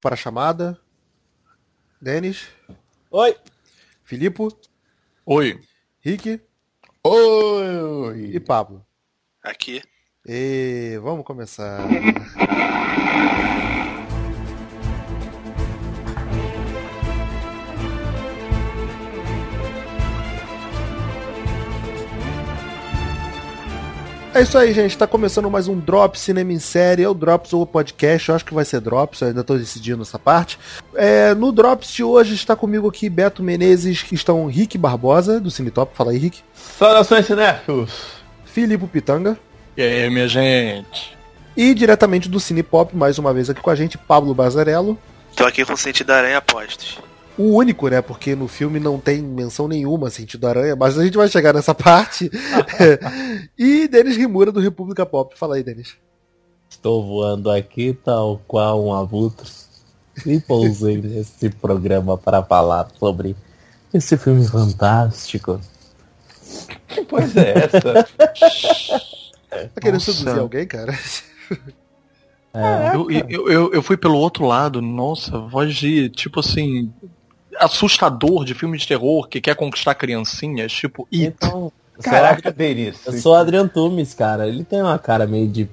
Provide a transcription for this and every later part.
para a chamada. Denis. Oi. Filipe. Oi. Rick. Oi. E Pablo. Aqui. E vamos começar. É isso aí, gente. Tá começando mais um Drops Cinema em Série. É o Drops ou o podcast. Eu acho que vai ser Drops. Eu ainda tô decidindo essa parte. É, no Drops de hoje está comigo aqui Beto Menezes, que estão Rick Barbosa, do Cinetop. Fala aí, Rick. Saudações cinéfilos. Filipe Pitanga. E aí, minha gente? E diretamente do Cinepop, mais uma vez aqui com a gente, Pablo Bazarello. Tô aqui com o Sentido Aranha Apostos. O único, né? Porque no filme não tem menção nenhuma a sentido aranha, mas a gente vai chegar nessa parte. e Denis Rimura do República Pop. Fala aí, Denis. Estou voando aqui tal qual um abutre e pousei nesse programa para falar sobre esse filme fantástico. Que coisa é essa? Tá querendo Nossa. seduzir alguém, cara? É, Eu, eu, eu, eu fui pelo outro lado, nossa, voz de, tipo assim, assustador de filme de terror que quer conquistar criancinhas, tipo, It. então, Caraca, Denis. eu sou Adriano Tumes, cara. Ele tem uma cara meio de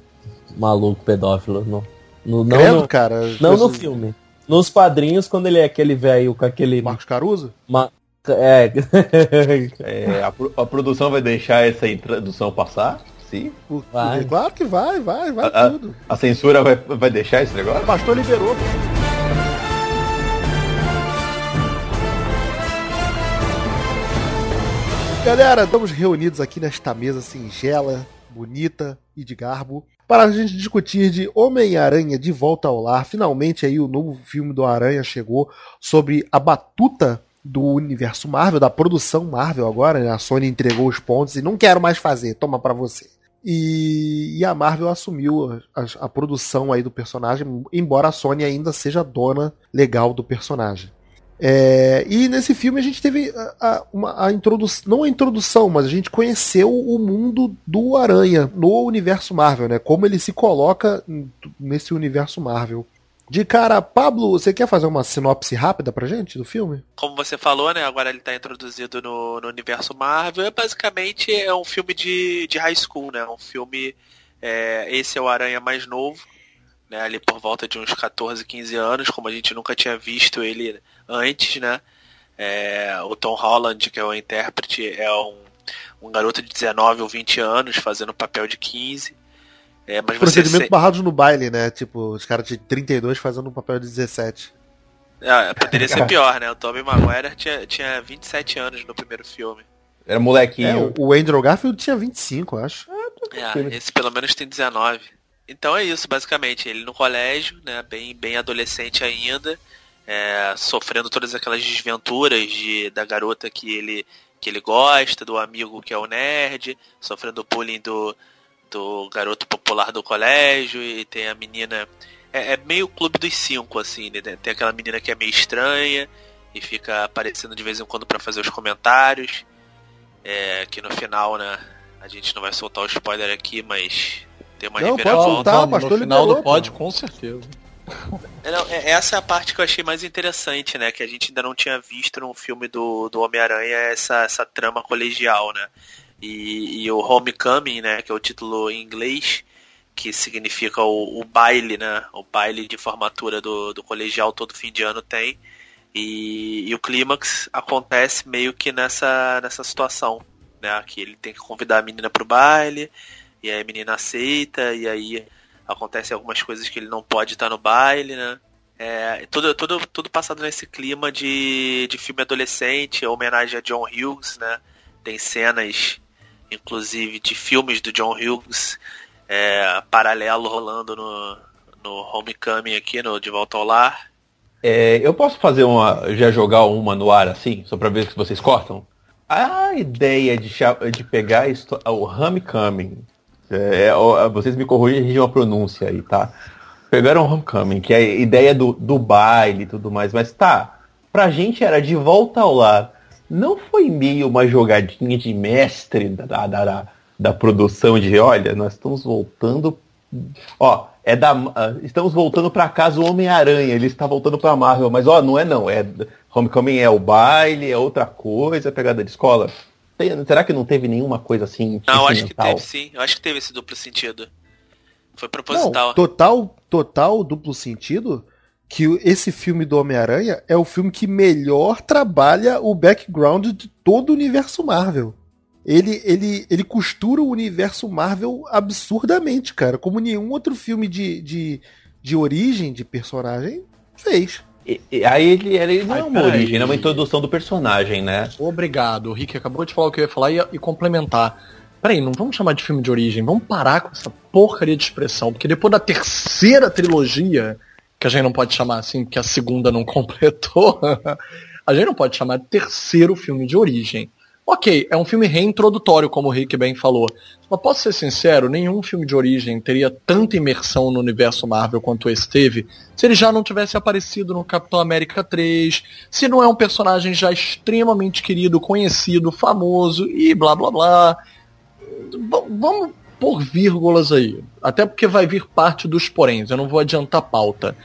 maluco pedófilo. No, no, não, Credo, no, cara. não no filme. Nos quadrinhos, quando ele é aquele velho com aquele. Marcos Caruso? ma- é, É, a, pro- a produção vai deixar essa introdução passar? Sim. Vai. Claro que vai, vai, vai ah. tudo. A censura vai, vai deixar esse negócio? O pastor liberou. Galera, estamos reunidos aqui nesta mesa singela, bonita e de garbo para a gente discutir de Homem-Aranha de Volta ao Lar. Finalmente aí o novo filme do Aranha chegou sobre a batuta do universo Marvel, da produção Marvel agora, né? A Sony entregou os pontos e não quero mais fazer, toma pra você. E, e a Marvel assumiu a, a produção aí do personagem, embora a Sony ainda seja dona legal do personagem. É, e nesse filme a gente teve a, a, a introdução, não a introdução, mas a gente conheceu o mundo do Aranha no universo Marvel, né? Como ele se coloca nesse universo Marvel. De cara, Pablo, você quer fazer uma sinopse rápida pra gente do filme? Como você falou, né? Agora ele tá introduzido no, no universo Marvel. É basicamente é um filme de, de high school, né? Um filme. é, esse é o Aranha mais novo, né? Ali por volta de uns 14, 15 anos, como a gente nunca tinha visto ele antes, né? É, o Tom Holland, que é o intérprete, é um, um garoto de 19 ou 20 anos fazendo papel de 15. É, mas Procedimento se- barrados no baile, né? Tipo, os caras de 32 fazendo um papel de 17. Ah, poderia ser pior, né? O Tobey Maguire tinha, tinha 27 anos no primeiro filme. Era É, molequinho. o- o Andrew Garfield tinha 25, eu acho. É, esse pelo menos tem 19. Então é isso, basicamente. Ele no colégio, né? Bem, bem adolescente ainda. é, sofrendo todas aquelas desventuras de, da garota que ele, que ele gosta, do amigo que é o nerd, sofrendo bullying do, do garoto popular do colégio, e tem a menina. É, é meio clube dos cinco, assim, né? Tem aquela menina que é meio estranha e fica aparecendo de vez em quando pra fazer os comentários. É, que no final, né? A gente não vai soltar o spoiler aqui, mas tem uma Não, pode reviravolta. Tá, o pastor no final liberou, do pod, com certeza. É, não, é- essa é a parte que eu achei mais interessante, né? Que a gente ainda não tinha visto num filme do, do Homem-Aranha essa, essa trama colegial, né? E, e o Homecoming, né? Que é o título em inglês, que significa o, o baile, né? O baile de formatura do, do colegial todo fim de ano tem. E, e o clímax acontece meio que nessa, nessa situação, né? Que ele tem que convidar a menina pro baile, e aí a menina aceita, e aí acontecem algumas coisas que ele não pode estar no baile, né? É, tudo, tudo, tudo passado nesse clima de, de filme adolescente, homenagem a John Hughes, né? Tem cenas, inclusive, de filmes do John Hughes é, paralelo rolando no, no Homecoming aqui, no De Volta ao Lar. É, eu posso fazer uma. já jogar uma no ar assim, só pra ver se vocês cortam? A ideia de, de pegar o Homecoming, é, ó, vocês me corrigem a pronúncia aí, tá? Pegaram Homecoming, que é a ideia do, do baile e tudo mais, mas tá, pra gente era de volta ao lar. Não foi meio uma jogadinha de mestre da, da, da, da produção de, olha, nós estamos voltando Ó, é da. ah, estamos voltando pra casa o Homem-Aranha, ele está voltando pra Marvel, mas ó, não é não. É, Homecoming é o baile, é outra coisa, é pegada de escola. Tem- será que não teve nenhuma coisa assim? Não, acho que teve sim. Eu acho que teve esse duplo sentido. Foi Não, proposital. total, total duplo sentido que esse filme do Homem-Aranha é o filme que melhor trabalha o background de todo o universo Marvel. Ele, ele, ele costura o universo Marvel absurdamente, cara, como nenhum outro filme de, de, de origem de personagem fez. E- e aí ele, ele não Ai, é uma origem, é uma introdução do personagem, né? Obrigado. O Rick acabou de falar o que eu ia falar e, e complementar. Peraí, não vamos chamar de filme de origem, vamos parar com essa porcaria de expressão, porque depois da terceira trilogia, que a gente não pode chamar assim, porque a segunda não completou, a gente não pode chamar de terceiro filme de origem. Ok, é um filme reintrodutório, como o Rick bem falou. Mas posso ser sincero, nenhum filme de origem teria tanta imersão no universo Marvel quanto esse teve se ele já não tivesse aparecido no Capitão América 3, se não é um personagem já extremamente querido, conhecido, famoso e blá blá blá. Vamos pôr vírgulas aí. Até porque vai vir parte dos poréns, eu não vou adiantar pauta.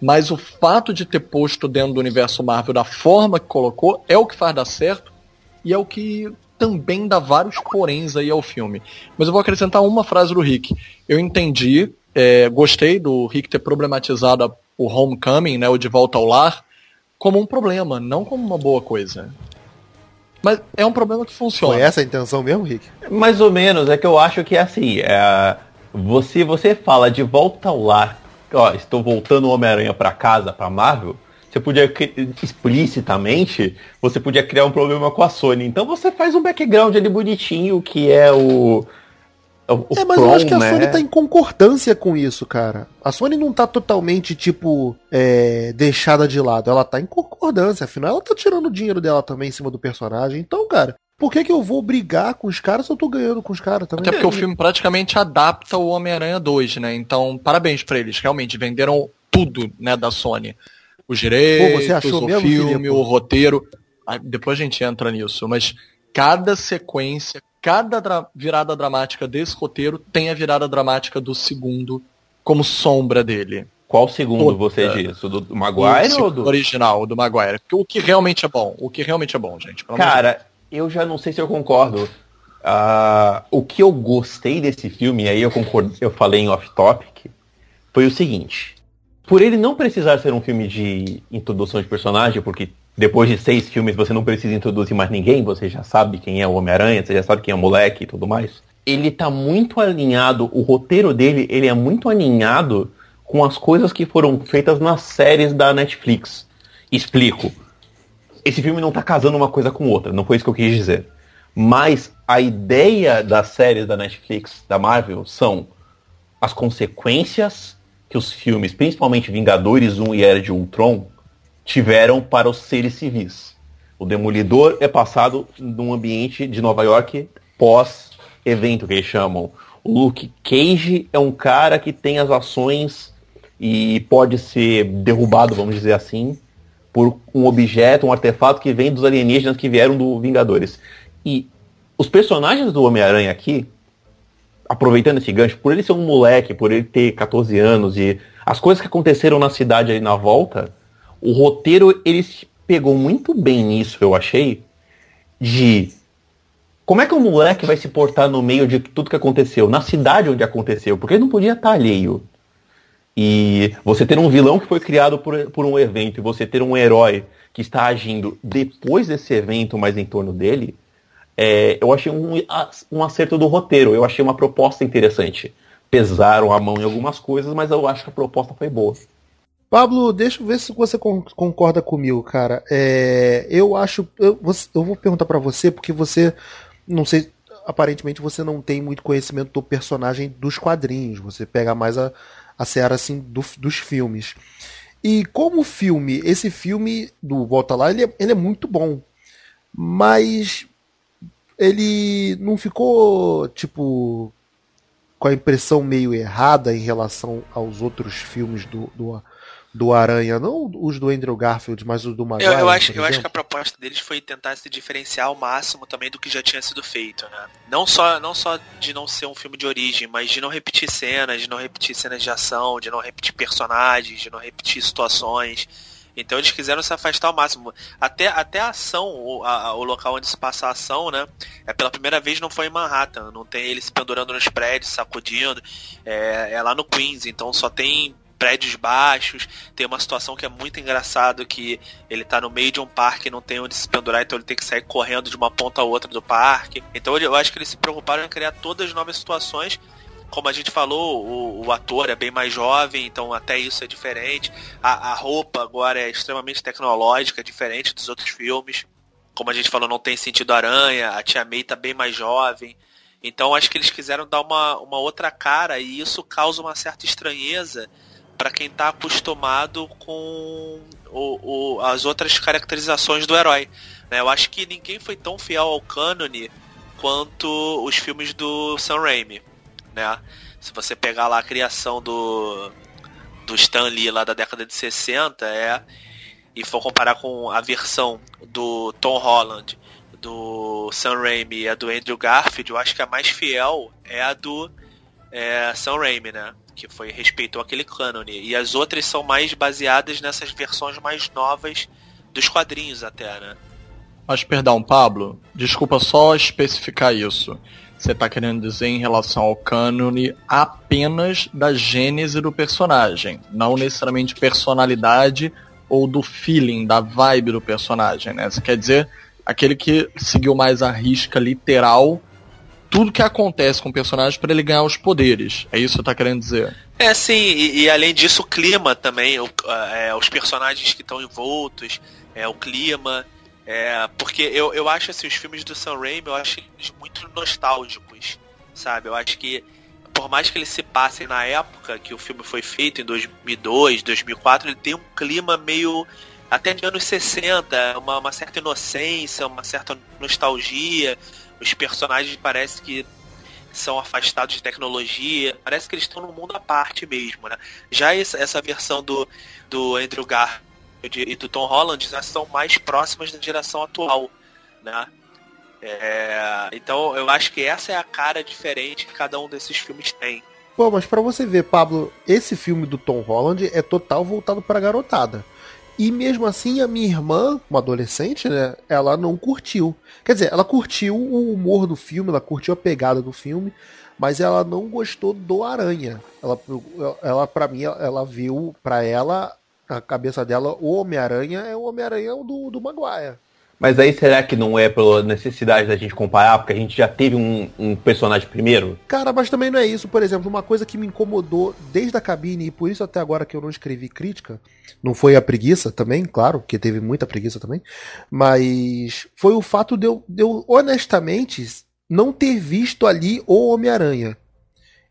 Mas o fato de ter posto dentro do universo Marvel da forma que colocou é o que faz dar certo e é o que também dá vários poréns aí ao filme. Mas eu vou acrescentar uma frase do Rick. Eu entendi, é, gostei do Rick ter problematizado o Homecoming, né, o De Volta ao Lar, como um problema, não como uma boa coisa. Mas é um problema que funciona. Foi essa a intenção mesmo, Rick? Mais ou menos, é que eu acho que é assim, é, você, você fala de volta ao lar, ó, estou voltando o Homem-Aranha pra casa, pra Marvel, você podia, explicitamente, você podia criar um problema com a Sony. Então você faz um background ali bonitinho, que é o... o É, mas eu From, acho que a né? Sony tá em concordância com isso, cara. A Sony não tá totalmente, tipo, é, deixada de lado. Ela tá em concordância. Afinal, ela tá tirando o dinheiro dela também em cima do personagem. Então, cara, por que, que eu vou brigar com os caras se eu tô ganhando com os caras também? Até porque o filme praticamente adapta o Homem-Aranha 2, né? Então, parabéns pra eles. Realmente, venderam tudo, né, da Sony. Os direitos, Pô, você achou o mesmo, filme, Filipe? o roteiro. Depois a gente entra nisso, mas cada sequência, cada dra- virada dramática desse roteiro tem a virada dramática do segundo como sombra dele. Qual segundo Toda. você diz? O do do o Maguire ou do... original, o do Maguire. O que realmente é bom, o que realmente é bom, gente. Cara, eu já não sei se eu concordo. Ah, o que eu gostei desse filme, e aí eu concordo, eu falei em off-topic, foi o seguinte. Por ele não precisar ser um filme de introdução de personagem, porque depois de seis filmes você não precisa introduzir mais ninguém, você já sabe quem é o Homem-Aranha, você já sabe quem é o moleque e tudo mais. Ele tá muito alinhado, o roteiro dele, ele é muito alinhado com as coisas que foram feitas nas séries da Netflix. Explico esse filme não tá casando uma coisa com outra, não foi isso que eu quis dizer. Mas a ideia das séries da Netflix, da Marvel, são as consequências que os filmes, principalmente Vingadores 1 e Era de Ultron, tiveram para os seres civis. O Demolidor é passado num ambiente de Nova York pós-evento, que eles chamam. O Luke Cage é um cara que tem as ações e pode ser derrubado, vamos dizer assim, por um objeto, um artefato que vem dos alienígenas que vieram do Vingadores. E os personagens do Homem-Aranha aqui, aproveitando esse gancho, por ele ser um moleque, por ele ter 14 anos e as coisas que aconteceram na cidade aí na volta, o roteiro ele pegou muito bem nisso, eu achei, de como é que um moleque vai se portar no meio de tudo que aconteceu, na cidade onde aconteceu, porque ele não podia estar alheio. E você ter um vilão que foi criado por, por um evento e você ter um herói que está agindo depois desse evento, mas em torno dele, é, eu achei um, um acerto do roteiro. Eu achei uma proposta interessante. Pesaram a mão em algumas coisas, mas eu acho que a proposta foi boa. Pablo, deixa eu ver se você con- concorda comigo, cara. É, eu acho. Eu, eu vou perguntar pra você, porque você. Não sei. Aparentemente você não tem muito conhecimento do personagem dos quadrinhos. Você pega mais a, a seara assim, do- dos filmes. E como filme, esse filme do Volta Lá, ele é, ele é muito bom. Mas ele não ficou, tipo, com a impressão meio errada em relação aos outros filmes do, do, do Aranha, não os do Andrew Garfield, mas os do Maguire. Eu, eu acho, eu acho que a proposta deles foi tentar se diferenciar ao máximo também do que já tinha sido feito, né? Não só, não só de não ser um filme de origem, mas de não repetir cenas, de não repetir cenas de ação, de não repetir personagens, de não repetir situações. Então eles quiseram se afastar ao máximo. Até, até a ação, o, a, o local onde se passa a ação, né? É pela primeira vez não foi em Manhattan. Não tem ele se pendurando nos prédios, sacudindo. É, é lá no Queens, então só tem prédios baixos, tem uma situação que é muito engraçado que ele tá no meio de um parque e não tem onde se pendurar, então ele tem que sair correndo de uma ponta a outra do parque. Então eu acho que eles se preocuparam em criar todas as novas situações. Como a gente falou, o, o ator é bem mais jovem, então até isso é diferente. A, a roupa agora é extremamente tecnológica, diferente dos outros filmes. Como a gente falou, não tem sentido aranha, a Tia May tá bem mais jovem. Então acho que eles quiseram dar uma, uma outra cara e isso causa uma certa estranheza para quem está acostumado com o, o, as outras caracterizações do herói. Né? Eu acho que ninguém foi tão fiel ao cânone quanto os filmes do Sam Raimi. Né? Se você pegar lá a criação do, do Stan Lee lá da década de 60 é, e for comparar com a versão do Tom Holland, do Sam Raimi e a do Andrew Garfield, eu acho que a mais fiel é a do é, Sam Raimi, né? que foi respeitou aquele cânone. E as outras são mais baseadas nessas versões mais novas dos quadrinhos até, né? Mas perdão, Pablo, desculpa só especificar isso. Você está querendo dizer em relação ao cânone apenas da gênese do personagem, não necessariamente personalidade ou do feeling, da vibe do personagem, né? Você quer dizer aquele que seguiu mais a risca literal tudo que acontece com o personagem para ele ganhar os poderes. É isso que você tá querendo dizer? É, sim, e, e além disso, o clima também, o, é, os personagens que estão envoltos, é, o clima. É, porque eu, eu acho assim, os filmes do Sam Raimi, eu acho eles muito nostálgicos, sabe? Eu acho que por mais que eles se passem na época que o filme foi feito, em 2002, 2004, ele tem um clima meio até de anos 60, uma, uma certa inocência, uma certa nostalgia os personagens parece que são afastados de tecnologia, parece que eles estão num mundo à parte mesmo, né? Já essa, essa versão do, do Andrew Garfield e do Tom Holland já são mais próximas da geração atual, né? É, então eu acho que essa é a cara diferente que cada um desses filmes tem. Pô, mas para você ver, Pablo, esse filme do Tom Holland é total voltado para garotada. E mesmo assim, a minha irmã, uma adolescente, né, ela não curtiu. Quer dizer, ela curtiu o humor do filme, ela curtiu a pegada do filme, mas ela não gostou do Aranha. Ela, ela para mim, ela viu, para ela, a cabeça dela, o Homem-Aranha é o Homem-Aranha do, do Maguire. Mas aí será que não é pela necessidade da gente comparar, porque a gente já teve um, um, personagem primeiro? Cara, mas também não é isso. Por exemplo, uma coisa que me incomodou desde a cabine, e por isso até agora que eu não escrevi crítica, não foi a preguiça também, claro, porque teve muita preguiça também, mas foi o fato de eu, de eu honestamente não ter visto ali o Homem-Aranha.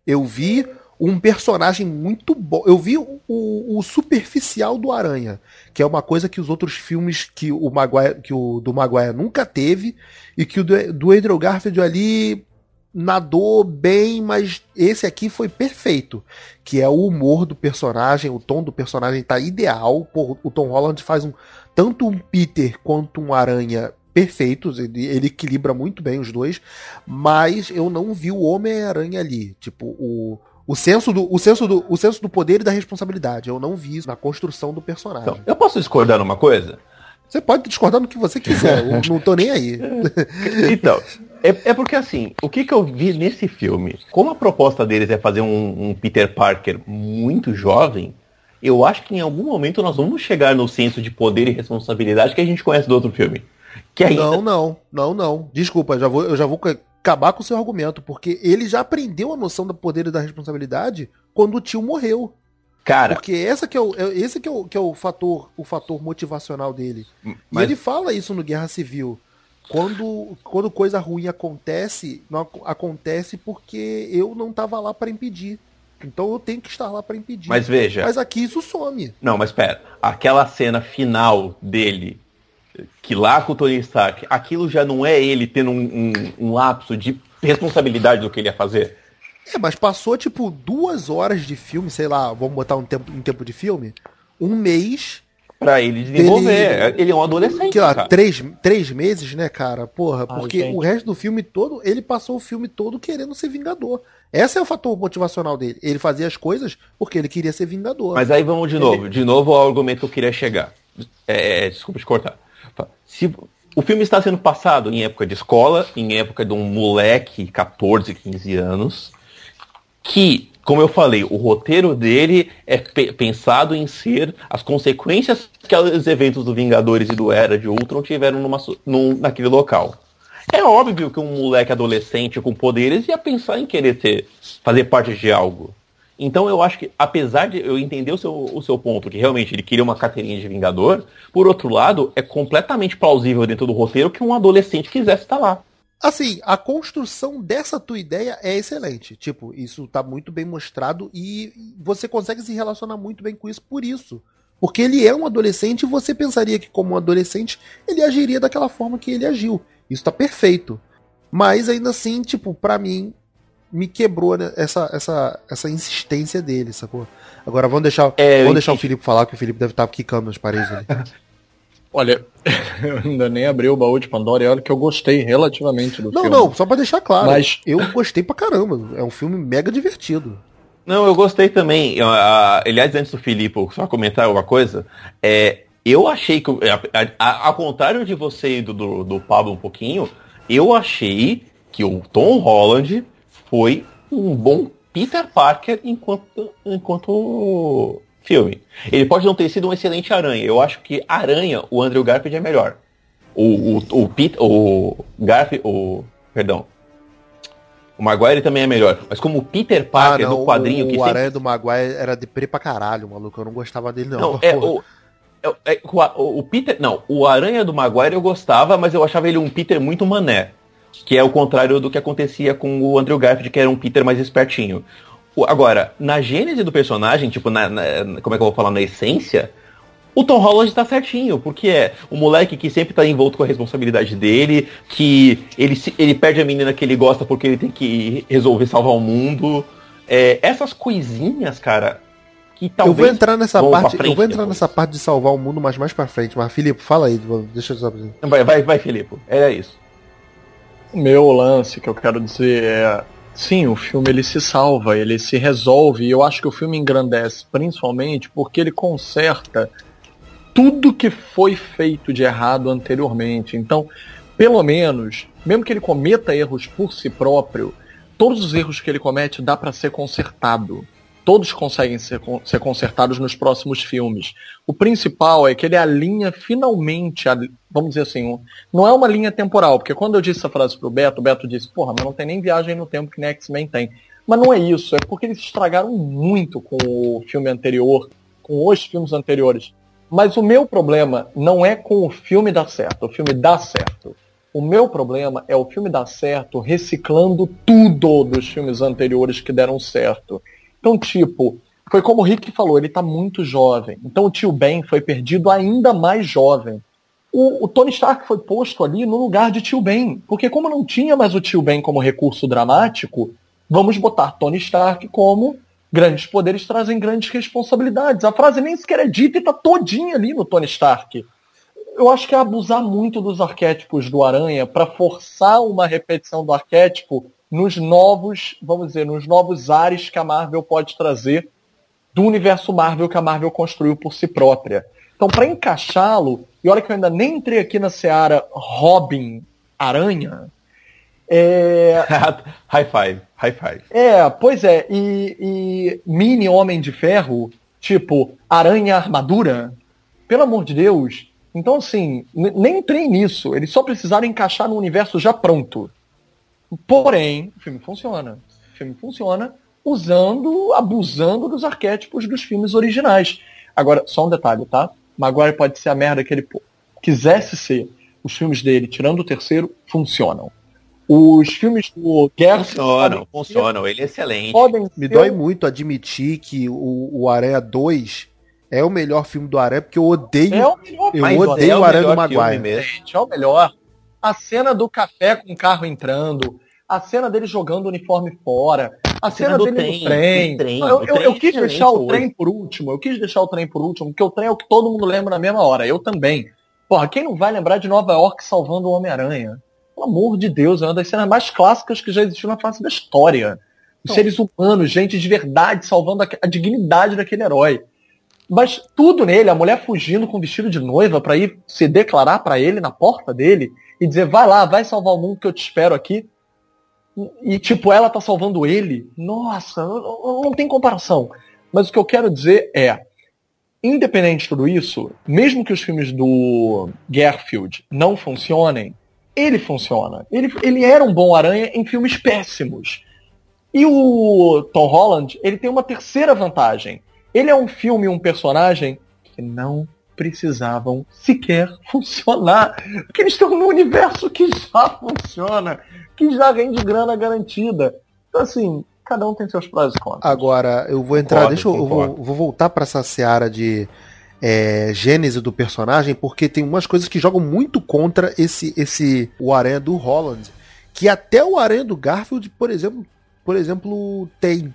Eu vi um personagem muito bom. Eu vi o, o, superficial do Aranha, que é uma coisa que os outros filmes que o Maguire, que o do Maguire nunca teve e que o do, do Andrew Garfield ali nadou bem, mas esse aqui foi perfeito, que é o humor do personagem, o tom do personagem tá ideal. Pô, o Tom Holland faz um tanto um Peter quanto um Aranha perfeitos, ele, ele equilibra muito bem os dois, mas eu não vi o Homem-Aranha ali, tipo o o senso, do, o, senso do, o senso do poder e da responsabilidade. Eu não vi isso na construção do personagem. Então, eu posso discordar numa coisa? Você pode discordar no que você quiser, eu não tô nem aí. então, é, é, porque assim, o que, que eu vi nesse filme? Como a proposta deles é fazer um, um, Peter Parker muito jovem, eu acho que em algum momento nós vamos chegar no senso de poder e responsabilidade que a gente conhece do outro filme. Que ainda... Não, não, não, não. Desculpa, já vou, eu já vou acabar com o seu argumento, porque ele já aprendeu a noção do poder e da responsabilidade quando o tio morreu. Cara, porque essa que é o, é, esse que é o, que é o fator, o fator motivacional dele. Mas... E ele fala isso no Guerra Civil. Quando, quando coisa ruim acontece, não acontece porque eu não estava lá para impedir. Então eu tenho que estar lá para impedir. Mas veja. Mas aqui isso some. Não, mas pera. Aquela cena final dele que lá com o Tony Stark, aquilo já não é ele tendo um, um, um lapso de responsabilidade do que ele ia fazer? É, mas passou tipo duas horas de filme, sei lá, vamos botar um tempo, um tempo de filme? um mês Pra ele desenvolver. Dele- Ele é um adolescente, que lá, cara. três, três meses, né, cara? Porra, Ai, porque gente. o resto do filme todo, ele passou o filme todo querendo ser vingador. Esse é o fator motivacional dele. Ele fazia as coisas porque ele queria ser vingador. Mas aí vamos de novo. De novo ao argumento que eu queria chegar. É, é, desculpa te cortar. Se o filme está sendo passado em época de escola, em época de um moleque 14, 15 anos, que, como eu falei, o roteiro dele é pe- pensado em ser as consequências que os eventos do Vingadores e do Era de Ultron tiveram numa, num- naquele local. É óbvio que um moleque adolescente com poderes ia pensar em querer ter, fazer parte de algo. Então eu acho que, apesar de eu entender o seu, o seu ponto, que realmente ele queria uma carteirinha de Vingador, por outro lado, é completamente plausível dentro do roteiro que um adolescente quisesse estar lá. Assim, a construção dessa tua ideia é excelente. Tipo, isso tá muito bem mostrado e você consegue se relacionar muito bem com isso por isso. Porque ele é um adolescente e você pensaria que, como um adolescente, ele agiria daquela forma que ele agiu. Isso tá perfeito. Mas ainda assim, tipo, pra mim, me quebrou né, essa, essa, essa insistência dele, sacou? Agora vamos deixar, É, vamos deixar o. Felipe falar, que o Felipe deve estar quicando nas paredes ali. Olha, eu ainda nem abri o baú de Pandora e olha que eu gostei relativamente do Não, filme. não, só pra deixar claro. Mas- Eu gostei pra caramba. É um filme mega divertido. Não, eu gostei também. Eu, a- aliás, antes do Filipe só comentar uma coisa, é, eu achei que, a- a- ao contrário de você e do, do, do Pablo um pouquinho, eu achei que o Tom Holland foi um bom Peter Parker enquanto, enquanto filme. Ele pode não ter sido um excelente Aranha. Eu acho que Aranha, o Andrew Garfield é melhor. O, o, o, Pete, o Garfield, o, perdão, o Maguire também é melhor. Mas como o Peter Parker do quadrinho Ah, o, que o sempre Aranha do Maguire era deprê pra caralho, maluco. Eu não gostava dele, não. Não, é o, é- é- o, o Peter. Não, o Aranha do Maguire eu gostava, mas eu achava ele um Peter muito mané. Que é o contrário do que acontecia com o Andrew Garfield, que era um Peter mais espertinho. O- agora, na gênese do personagem, tipo, na, na- como é que eu vou falar, na essência, o Tom Holland tá certinho, porque é o moleque que sempre tá envolto com a responsabilidade dele, que ele, ele perde a menina que ele gosta porque ele tem que resolver salvar o mundo. É, essas coisinhas, cara, que eu talvez... vou entrar nessa parte. eu vou entrar depois. nessa parte de salvar o mundo, mas mais pra frente. Mas, Felipe, fala aí. Deixa eu só. Vai, vai, vai, Filipe. Era isso. O meu lance que eu quero dizer é. Sim, o filme ele se salva, ele se resolve, e eu acho que o filme engrandece, principalmente porque ele conserta tudo que foi feito de errado anteriormente. Então, pelo menos, mesmo que ele cometa erros por si próprio, todos os erros que ele comete dá para ser consertado. Todos conseguem ser, ser consertados nos próximos filmes. O principal é que ele alinha finalmente, a- vamos dizer assim, não é uma linha temporal, porque quando eu disse essa frase pro Beto, o Beto disse, porra, mas não tem nem viagem no tempo que nem X-Men tem. Mas não é isso, é porque eles estragaram muito com o filme anterior, com os filmes anteriores. Mas o meu problema não é com o filme dar certo, o filme dá certo. O meu problema é o filme dar certo reciclando tudo dos filmes anteriores que deram certo. Então, tipo, foi como o Rick falou, ele tá muito jovem. Então o tio Ben foi perdido ainda mais jovem. O, o Tony Stark foi posto ali no lugar de tio Ben. Porque como não tinha mais o tio Ben como recurso dramático, vamos botar Tony Stark como grandes poderes trazem grandes responsabilidades. A frase nem sequer é dita e tá todinha ali no Tony Stark. Eu acho que é abusar muito dos arquétipos do Aranha para forçar uma repetição do arquétipo nos novos, vamos dizer, nos novos ares que a Marvel pode trazer do universo Marvel que a Marvel construiu por si própria. Então, para encaixá-lo, e olha que eu ainda nem entrei aqui na seara Robin Aranha, é, high five, high five. é, pois é, e, e mini Homem de Ferro, tipo Aranha Armadura, pelo amor de Deus. Então, assim, nem entrei nisso. Eles só precisaram encaixar no universo já pronto. Porém, o filme funciona. O filme funciona usando, abusando dos arquétipos dos filmes originais. Agora, só um detalhe, tá? Maguire pode ser a merda que ele quisesse ser. Os filmes dele, tirando o terceiro, funcionam. Os filmes do Guerra Funcionam, funcionam. Ele é excelente. podem Me ser- dói muito admitir que o, o Aranha 2 é o melhor filme do Aranha, porque eu odeio. É o melhor Eu odeio é o Aranha do Maguire. mesmo. gente, é o melhor. A cena do café com o carro entrando, a cena dele jogando o uniforme fora, a, cena, cena do dele no trem. trem, eu, eu- é quis deixar o trem por último, eu quis deixar o trem por último, porque o trem é o que todo mundo lembra na mesma hora, eu também. Porra, quem não vai lembrar de Nova York salvando o Homem-Aranha? Pelo amor de Deus, é uma das cenas mais clássicas que já existiu na face da história. Os seres humanos, gente de verdade, salvando a, a dignidade daquele herói. Mas tudo nele, a mulher fugindo com vestido de noiva pra ir se declarar pra ele na porta dele e dizer, vai lá, vai salvar o mundo que eu te espero aqui. E, tipo, ela tá salvando ele. Nossa, não, não- tem comparação. Mas o que eu quero dizer é, independente de tudo isso, mesmo que os filmes do Garfield não funcionem, ele funciona. Ele, ele era um bom aranha em filmes péssimos. E o Tom Holland, ele tem uma terceira vantagem. Ele é um filme, um personagem que não precisavam sequer funcionar. Porque eles estão num universo que já funciona, que já rende grana garantida. Então, assim, cada um tem seus prós e contras. Agora, eu vou entrar, Concordo, deixa eu, eu vou, vou voltar pra essa seara de é, gênese do personagem, porque tem umas coisas que jogam muito contra esse, esse o Aranha do Holland, que até o Aranha do Garfield, por exemplo, por exemplo, tem.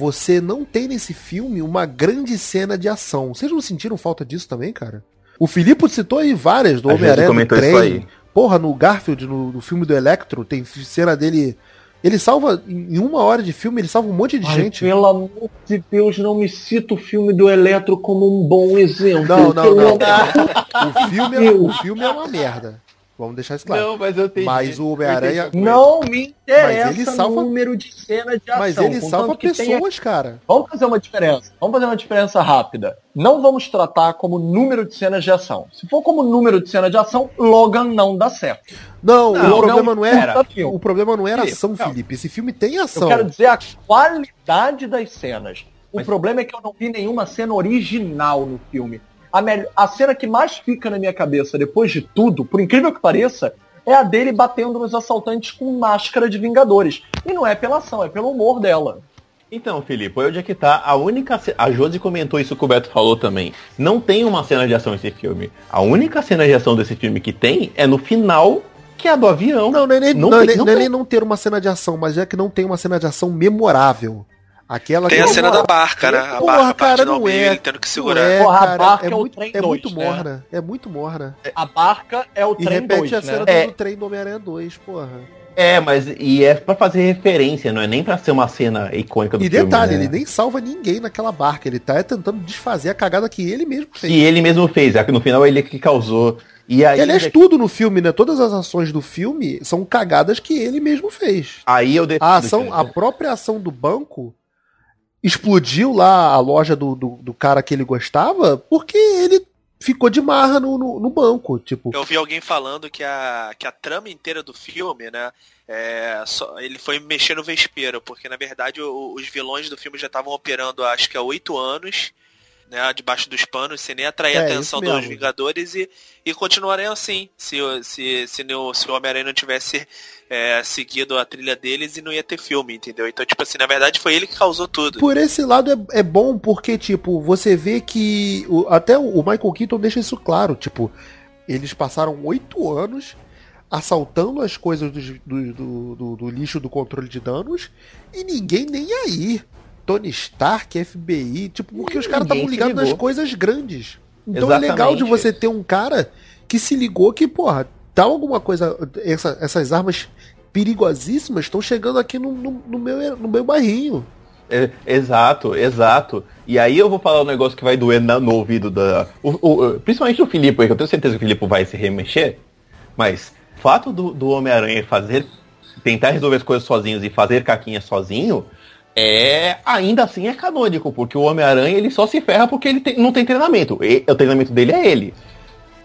Você não tem nesse filme uma grande cena de ação. Vocês não sentiram falta disso também, cara? O Filipe citou aí várias do Homem-Aranha do comentou isso trem. aí. Porra, no Garfield, no, no filme do Electro, tem cena dele. Ele salva, em uma hora de filme, ele salva um monte de Ai, gente. pelo amor de Deus, não me cita o filme do Eletro como um bom exemplo. Não, não, não. O filme, é, o filme é uma merda. Vamos deixar isso claro. Não, mas eu tenho. Mas o Homem-Aranha. Não me interessa Mas ele salva- o número de cena de ação. Mas ele salva tenha- pessoas, cara. Vamos fazer uma diferença. Vamos fazer uma diferença rápida. Não vamos tratar como número de cenas de ação. Se for como número de cena de ação, Logan não dá certo. Não, Não, o problema não, era. pera. O problema não era Felipe, ação, não. Felipe. Esse filme tem Eu ação. quero dizer a qualidade das cenas. O Mas- problema é que eu não vi nenhuma cena original no filme. A, a cena que mais fica na minha cabeça depois de tudo, por incrível que pareça, é a dele batendo nos assaltantes com máscara de Vingadores. E não é pela ação, é pelo humor dela. Então, Felipe, onde é que tá a única. ce- A Josi comentou isso que o Beto falou também. Não tem uma cena de ação nesse filme. A única cena de ação desse filme que tem é no final, que é a do avião. Não, não é nem Não não, é tem- nem- não não é tem. nem não ter uma cena de ação, mas é que não tem uma cena de ação memorável. Aquela Tem que a cena da barca, né? A Porra, barca cara, não é. ele tendo que Não segurar. é, Porra, a cara, barca é é o muito, trem é dois, muito né? morna. É muito morna. A barca é o E trem repete 2, a cena né? do, É. do trem do Homem-Aranha 2, porra. É, mas e é pra fazer referência, não é nem pra ser uma cena icônica do E filme. detalhe, né? ele nem salva ninguém naquela barca. Ele tá tentando desfazer a cagada que ele mesmo fez. Que ele mesmo fez, é que no final ele que causou. E aí, E, aliás, tudo no filme, né? Todas as ações do filme são cagadas que ele mesmo fez. aí eu defendo, A ação, a própria ação do banco explodiu lá a loja do, do, do cara que ele gostava porque ele ficou de marra no, no, no banco. Tipo, Eu vi alguém falando que a, que a trama inteira do filme, né? é, só- ele foi mexer no vespeiro, porque na verdade o- os vilões do filme já estavam operando acho que há oito anos, né? Debaixo dos panos, sem nem atrair É, a atenção isso dos. Vingadores e, e continuariam assim, se, o- se, se, se o Homem-Aranha não tivesse é, seguido a trilha deles e não ia ter filme, entendeu? Então, tipo assim, na verdade foi ele que causou tudo. por esse lado é, é bom porque, tipo, você vê que. o- até o Michael Keaton deixa isso claro. Tipo, eles passaram oito anos assaltando as coisas do, do, do- do lixo do controle de danos e ninguém nem aí. Tony Stark, FBI, tipo, porque os caras estavam ligados nas coisas grandes. Então é Exatamente. legal de você ter um cara que se ligou que, porra, tá alguma coisa. essa- essas armas perigosíssimas estão chegando aqui no, no, no meu, no meu barrinho. É, exato, exato. E aí eu vou falar um negócio que vai doer na- no ouvido da. o- o- principalmente do Filipe, que eu tenho certeza que o Filipe vai se remexer. Mas o fato do, do Homem-Aranha fazer. tentar resolver as coisas sozinhos e fazer caquinha sozinho. É, ainda assim é canônico, porque o Homem-Aranha ele só se ferra porque ele tem- não tem treinamento. E, o treinamento dele é ele.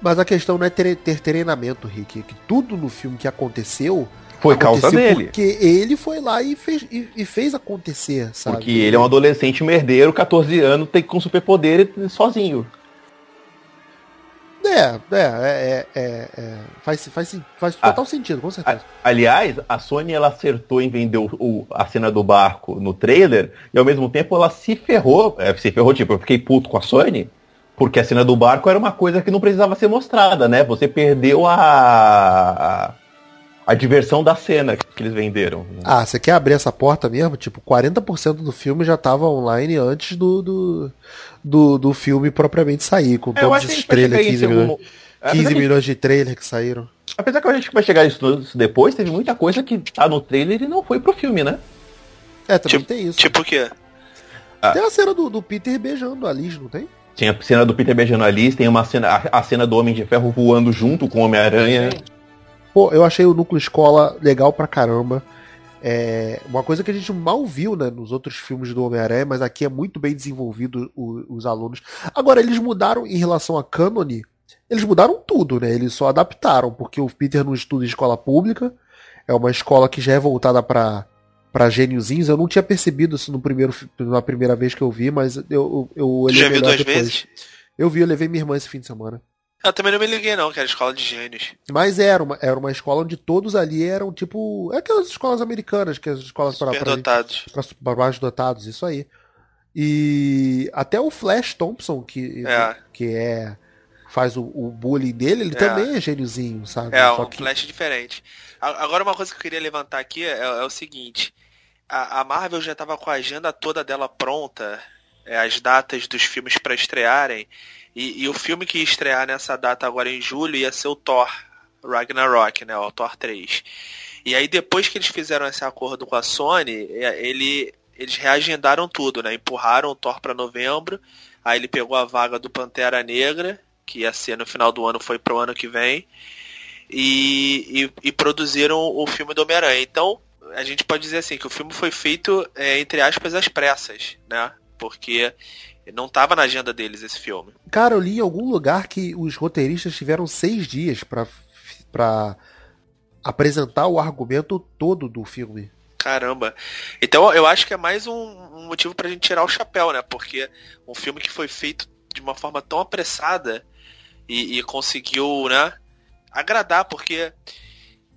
Mas a questão não é ter, ter treinamento, Rick. é Que tudo no filme que aconteceu Foi causa dele. Porque ele foi lá e fez, e, e fez acontecer, sabe? Porque ele é um adolescente merdeiro, 14 anos, tem com superpoder e- sozinho. É, é, é, é, é, faz, faz, faz Ah. total sentido, com certeza. Aliás, a Sony ela acertou em vender o, o- a cena do barco no trailer e ao mesmo tempo ela se ferrou. É, se ferrou, tipo, eu fiquei puto com a Sony, porque a cena do barco era uma coisa que não precisava ser mostrada, né? Você perdeu a. a, diversão da cena que eles venderam. Ah, você quer abrir essa porta mesmo? Tipo, 40% do filme já tava online antes do, do, do, do filme propriamente sair, com É, todos esses gente trailers, chegar em 15 milhões, algum- 15 Apesar que- milhões de trailers que saíram. Apesar que a gente vai chegar isso depois, teve muita coisa que tá no trailer e não foi pro filme, né? É, também Tipo- tem isso. Tipo o quê? Tem a cena do, do Peter beijando a Liz, não tem? Tinha a cena do Peter beijando a Liz, tem uma cena, a, a cena do Homem de Ferro voando junto com o Homem-Aranha. Pô, eu achei o núcleo escola legal pra caramba. É uma coisa que a gente mal viu né, nos outros filmes do Homem-Aranha, mas aqui é muito bem desenvolvido o- os alunos. Agora, eles mudaram em relação a Canon, eles mudaram tudo, né? Eles só adaptaram, porque o Peter não estuda em escola pública, é uma escola que já é voltada pra, pra gêniozinhos. Eu não tinha percebido isso no primeiro, na primeira vez que eu vi, mas eu, eu, eu olhei Já viu duas depois. vezes? Eu vi, eu levei minha irmã esse fim de semana. Eu também não me liguei não, que era escola de gênios. Mas era uma, era uma escola onde todos ali eram tipo. É aquelas escolas americanas, que as escolas para, Superdotados. para, baixo dotados, isso aí. E até o Flash Thompson, que É. que é. faz o, o bullying dele, ele É. também é gêniozinho, sabe? É, Só um que- flash diferente. A- Agora uma coisa que eu queria levantar aqui é, é o seguinte. A, a Marvel já estava com a agenda toda dela pronta, é, as datas dos filmes para estrearem, e, e o filme que ia estrear nessa data agora em julho ia ser o Thor Ragnarok, né, o Thor 3. E aí depois que eles fizeram esse acordo com a Sony, ele, eles reagendaram tudo, né, empurraram o Thor para novembro, aí ele pegou a vaga do Pantera Negra, que ia ser no final do ano, foi pro ano que vem, e, e, e produziram o filme do Homem-Aranha. Então, a gente pode dizer assim, que o filme foi feito, é, entre aspas, às pressas, né? Porque não estava na agenda deles esse filme. Cara, eu li em algum lugar que os roteiristas tiveram seis dias pra apresentar o argumento todo do filme. Caramba. Então eu acho que é mais um, um motivo pra gente tirar o chapéu, né? Porque um filme que foi feito de uma forma tão apressada e, e conseguiu, né, agradar, porque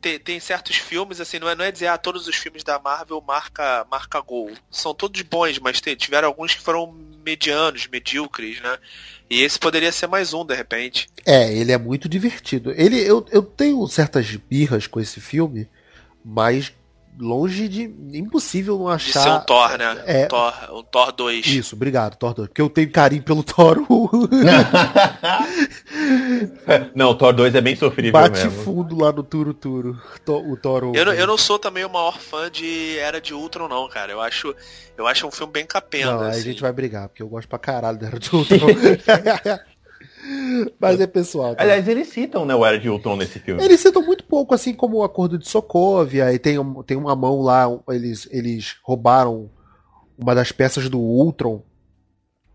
tem, tem certos filmes, assim, não é, não é dizer, ah, todos os filmes da Marvel marca, marca gol. São todos bons, mas tiveram alguns que foram medianos, medíocres, né? E esse poderia ser mais um, de repente. É, ele é muito divertido. Ele, eu, eu tenho certas birras com esse filme, mas longe de. impossível não De achar. ser um Thor, né? É. Um Thor, um Thor 2. Isso, obrigado, Thor 2. Porque eu tenho carinho pelo Thor 1. não, o Thor 2 é bem sofrível Bate mesmo. fundo lá no Turo Turo. O Thor 1. Eu, não- eu não sou também o maior fã de Era de Ultron, não, cara. Eu acho, eu acho um filme bem capenda. Não, aí assim. a gente vai brigar, porque eu gosto pra caralho da Era de Ultron. Mas é pessoal. tá? Aliás, eles citam, né, o Era de Ultron nesse filme. Eles citam muito pouco, assim como o acordo de Sokovia, e tem, um- tem uma mão lá, eles, eles roubaram uma das peças do Ultron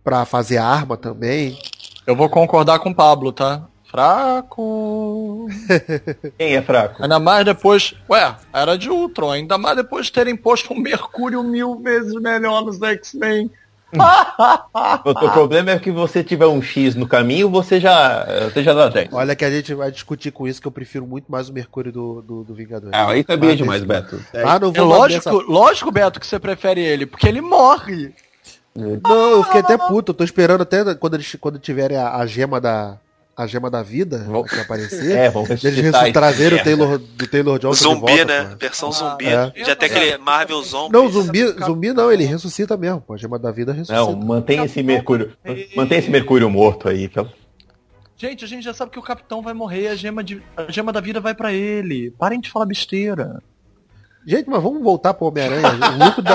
pra fazer a arma também. Eu vou concordar com o Pablo, tá? Fraco. Quem é fraco? Ainda mais depois. Ué, era de Ultron. Ainda mais depois de terem posto um Mercúrio mil vezes melhor nos X-Men. O, problema é que você tiver um X no caminho, você já, você já dá 10. Olha que a gente vai discutir com isso, que eu prefiro muito mais o Mercúrio do, do, do Vingador. Ah, aí sabia Mas demais, deixa- Beto. Ah, não É vou lógico, abrir essa- lógico, Beto, que você prefere ele, porque ele morre. Não, eu fiquei até puto. Eu tô esperando até quando eles quando tiverem a, a gema da a gema da vida Vou- que aparecer. É, vamos Eles trazerem o Taylor, do Taylor Johnson de Zumbi, volta, né? pô. Versão Ah, zumbi. é. Já tem aquele Marvel Zombie. Não, zumbi, zumbi não, ele ressuscita mesmo. Pô, a gema da vida ressuscita. Não, mantém esse Mercúrio. Mantém esse Mercúrio morto aí. pelo- Gente, a gente já sabe que o Capitão vai morrer e a gema, de, a gema da vida vai pra ele. Parem de falar besteira. Gente, mas vamos voltar pro Homem-Aranha.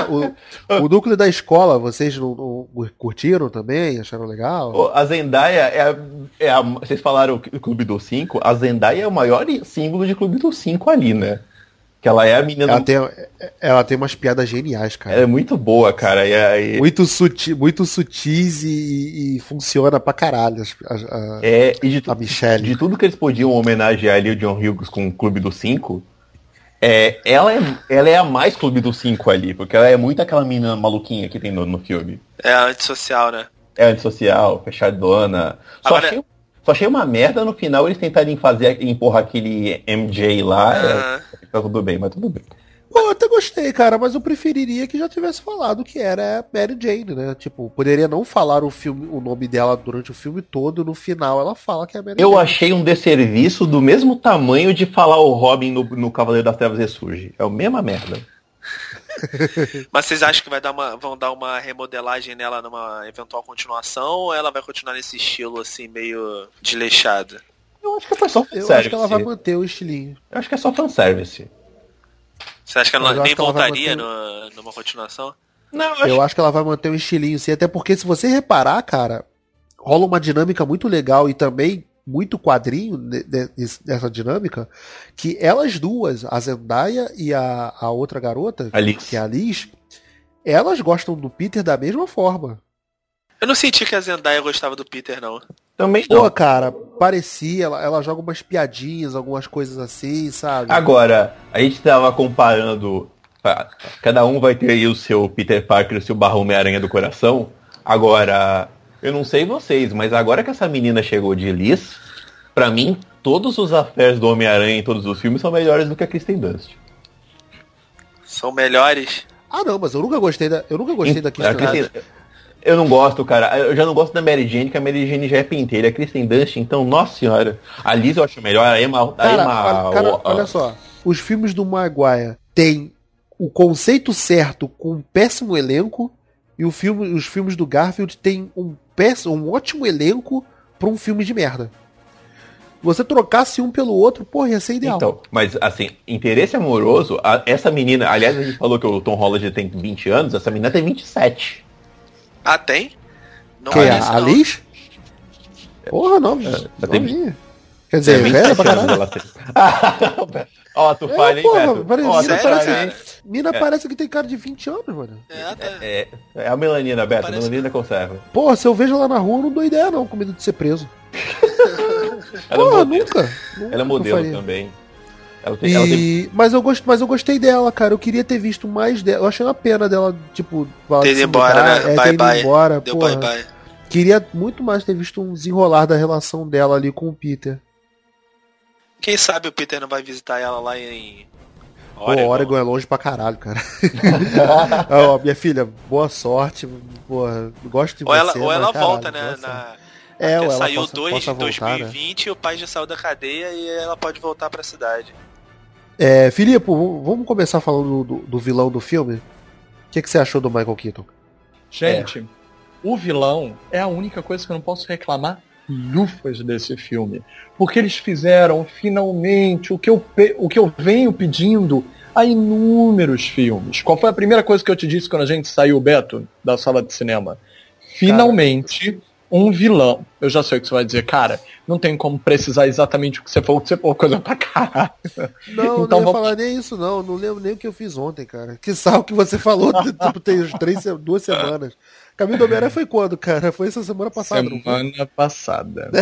O, o- o núcleo da escola, vocês não, não curtiram também? Acharam legal? A Zendaya é a, é a- Vocês falaram o Clube dos Cinco. A Zendaya é o maior símbolo de Clube dos Cinco ali, né? Que ela é a menina. Ela do- tem, ela tem umas piadas geniais, cara. Ela é muito boa, cara. E, aí- Muito, suti, muito sutis e, e funciona pra caralho. as- a- é, e de, tu- a Michelle. de tudo que eles podiam homenagear ali o John Hughes com o Clube dos Cinco, é, ela, é, ela é a mais Clube dos Cinco ali, porque ela é muito aquela menina maluquinha que tem no, no filme. É antissocial, né? É antissocial, fechadona. Só, Agora- achei, só achei uma merda no final eles tentarem fazer, empurrar aquele MJ lá. é, tá tudo bem, mas tudo bem. Pô, eu até gostei, cara, mas eu preferiria que já tivesse falado que era Mary Jane, né? Tipo, poderia não falar o filme, o nome dela durante o filme todo, e no final ela fala que é Mary Eu Jane. achei um desserviço do mesmo tamanho de falar o Robin no, no Cavaleiro das Trevas Ressurge. É a mesma merda. Mas vocês acham que vai dar uma, vão dar uma remodelagem nela numa eventual continuação ou ela vai continuar nesse estilo assim, meio desleixado? Eu acho que foi só Eu fanservice. acho que ela vai manter o estilinho. Eu acho que é só fanservice. Você acha que ela nem acho que ela vai voltaria manter- no- numa continuação? Não, eu acho Eu acho que ela vai manter o estilinho, sim. Até porque se você reparar, cara, rola uma dinâmica muito legal e também muito quadrinho de- de- dessa dinâmica, que elas duas, a Zendaya e a, a outra garota, Alice. que é a Liz, elas gostam do Peter da mesma forma. Eu não senti que a Zendaya gostava do Peter, não. Também Pô, não. cara, parecia, ela, ela joga umas piadinhas, algumas coisas assim, sabe? Agora, a gente tava comparando. ah, Cada um vai ter aí o seu Peter Parker e o seu barro Homem-Aranha do coração. Agora, eu não sei vocês, mas agora que essa menina chegou de Liz, pra mim, todos os affairs do Homem-Aranha em todos os filmes são melhores do que a Kristen Dunst. São melhores. Ah, não, mas eu nunca gostei da, eu nunca gostei da Kristen Kristen- Dunst. Eu não gosto, cara. Eu já não gosto da Mary Jane, que a Mary Jane já é penteira. A Kristen Dunst, então, nossa senhora. A Liz eu acho melhor, a Emma... A Cara, Emma olha, cara, o- olha só. Os filmes do Maguire têm o conceito certo com um péssimo elenco e o filme, os filmes do Garfield têm um, péssimo, um ótimo elenco pra um filme de merda. Você trocasse um pelo outro, porra, ia ser ideal. Então, mas assim, interesse amoroso, a- essa menina, aliás, a gente falou que o Tom Holland tem 20 anos, essa menina tem 27. Ah, tem? Não parece, A, a não. Liz? Porra, não. já tem- novinha. Quer dizer, Tem velha pra 27 anos caralho. Ó, tu É, falha, hein, porra, Beto? parece- Ó, tu sério, hein? Mina É. parece que tem cara de 20 anos, mano. É, tá. É, é a melanina, Beto, a Parece- melanina conserva. Porra, se eu vejo ela na rua, eu não dou ideia não, com medo de ser preso. Ela é Porra, modelo, nunca. nunca ela é modelo também. Ela tem, ela tem- E... Mas, eu gost... mas eu gostei dela, cara. Eu queria ter visto mais dela. Eu achei uma pena dela, tipo, falar Ter ido embora, né? É, Bye, bye. embora. Deu porra. bye bye. Queria muito mais ter visto um desenrolar da relação dela ali com o Peter. Quem sabe o Peter não vai visitar ela lá em Pô, Oregon é longe pra caralho, cara. Ó, minha filha, boa sorte. Porra, gosto de Ou ela, você, ou mas, ela caralho, volta, né? Na... É, ou ela saiu possa, dois possa em voltar, né? 2020 e o pai já saiu da cadeia e ela pode voltar pra cidade. É, Filipe, vamos começar falando do, do vilão do filme? O que, que você achou do Michael Keaton? Gente, o vilão é a única coisa que eu não posso reclamar lufas desse filme. Porque eles fizeram finalmente o que eu, o que eu venho pedindo há inúmeros filmes. Qual foi a primeira coisa que eu te disse quando a gente saiu, Beto, da sala de cinema? Finalmente, um vilão. Eu já sei o que você vai dizer, cara. Não tem como precisar exatamente o que você falou, que você falou coisa pra caralho. Não, Então não ia vamos- falar nem isso, não. Não lembro nem o que eu fiz ontem, cara. Que sal que você falou, tipo, tem três, duas semanas. Caminho do Homem-Aranha foi quando, cara? Foi essa semana passada? Semana passada.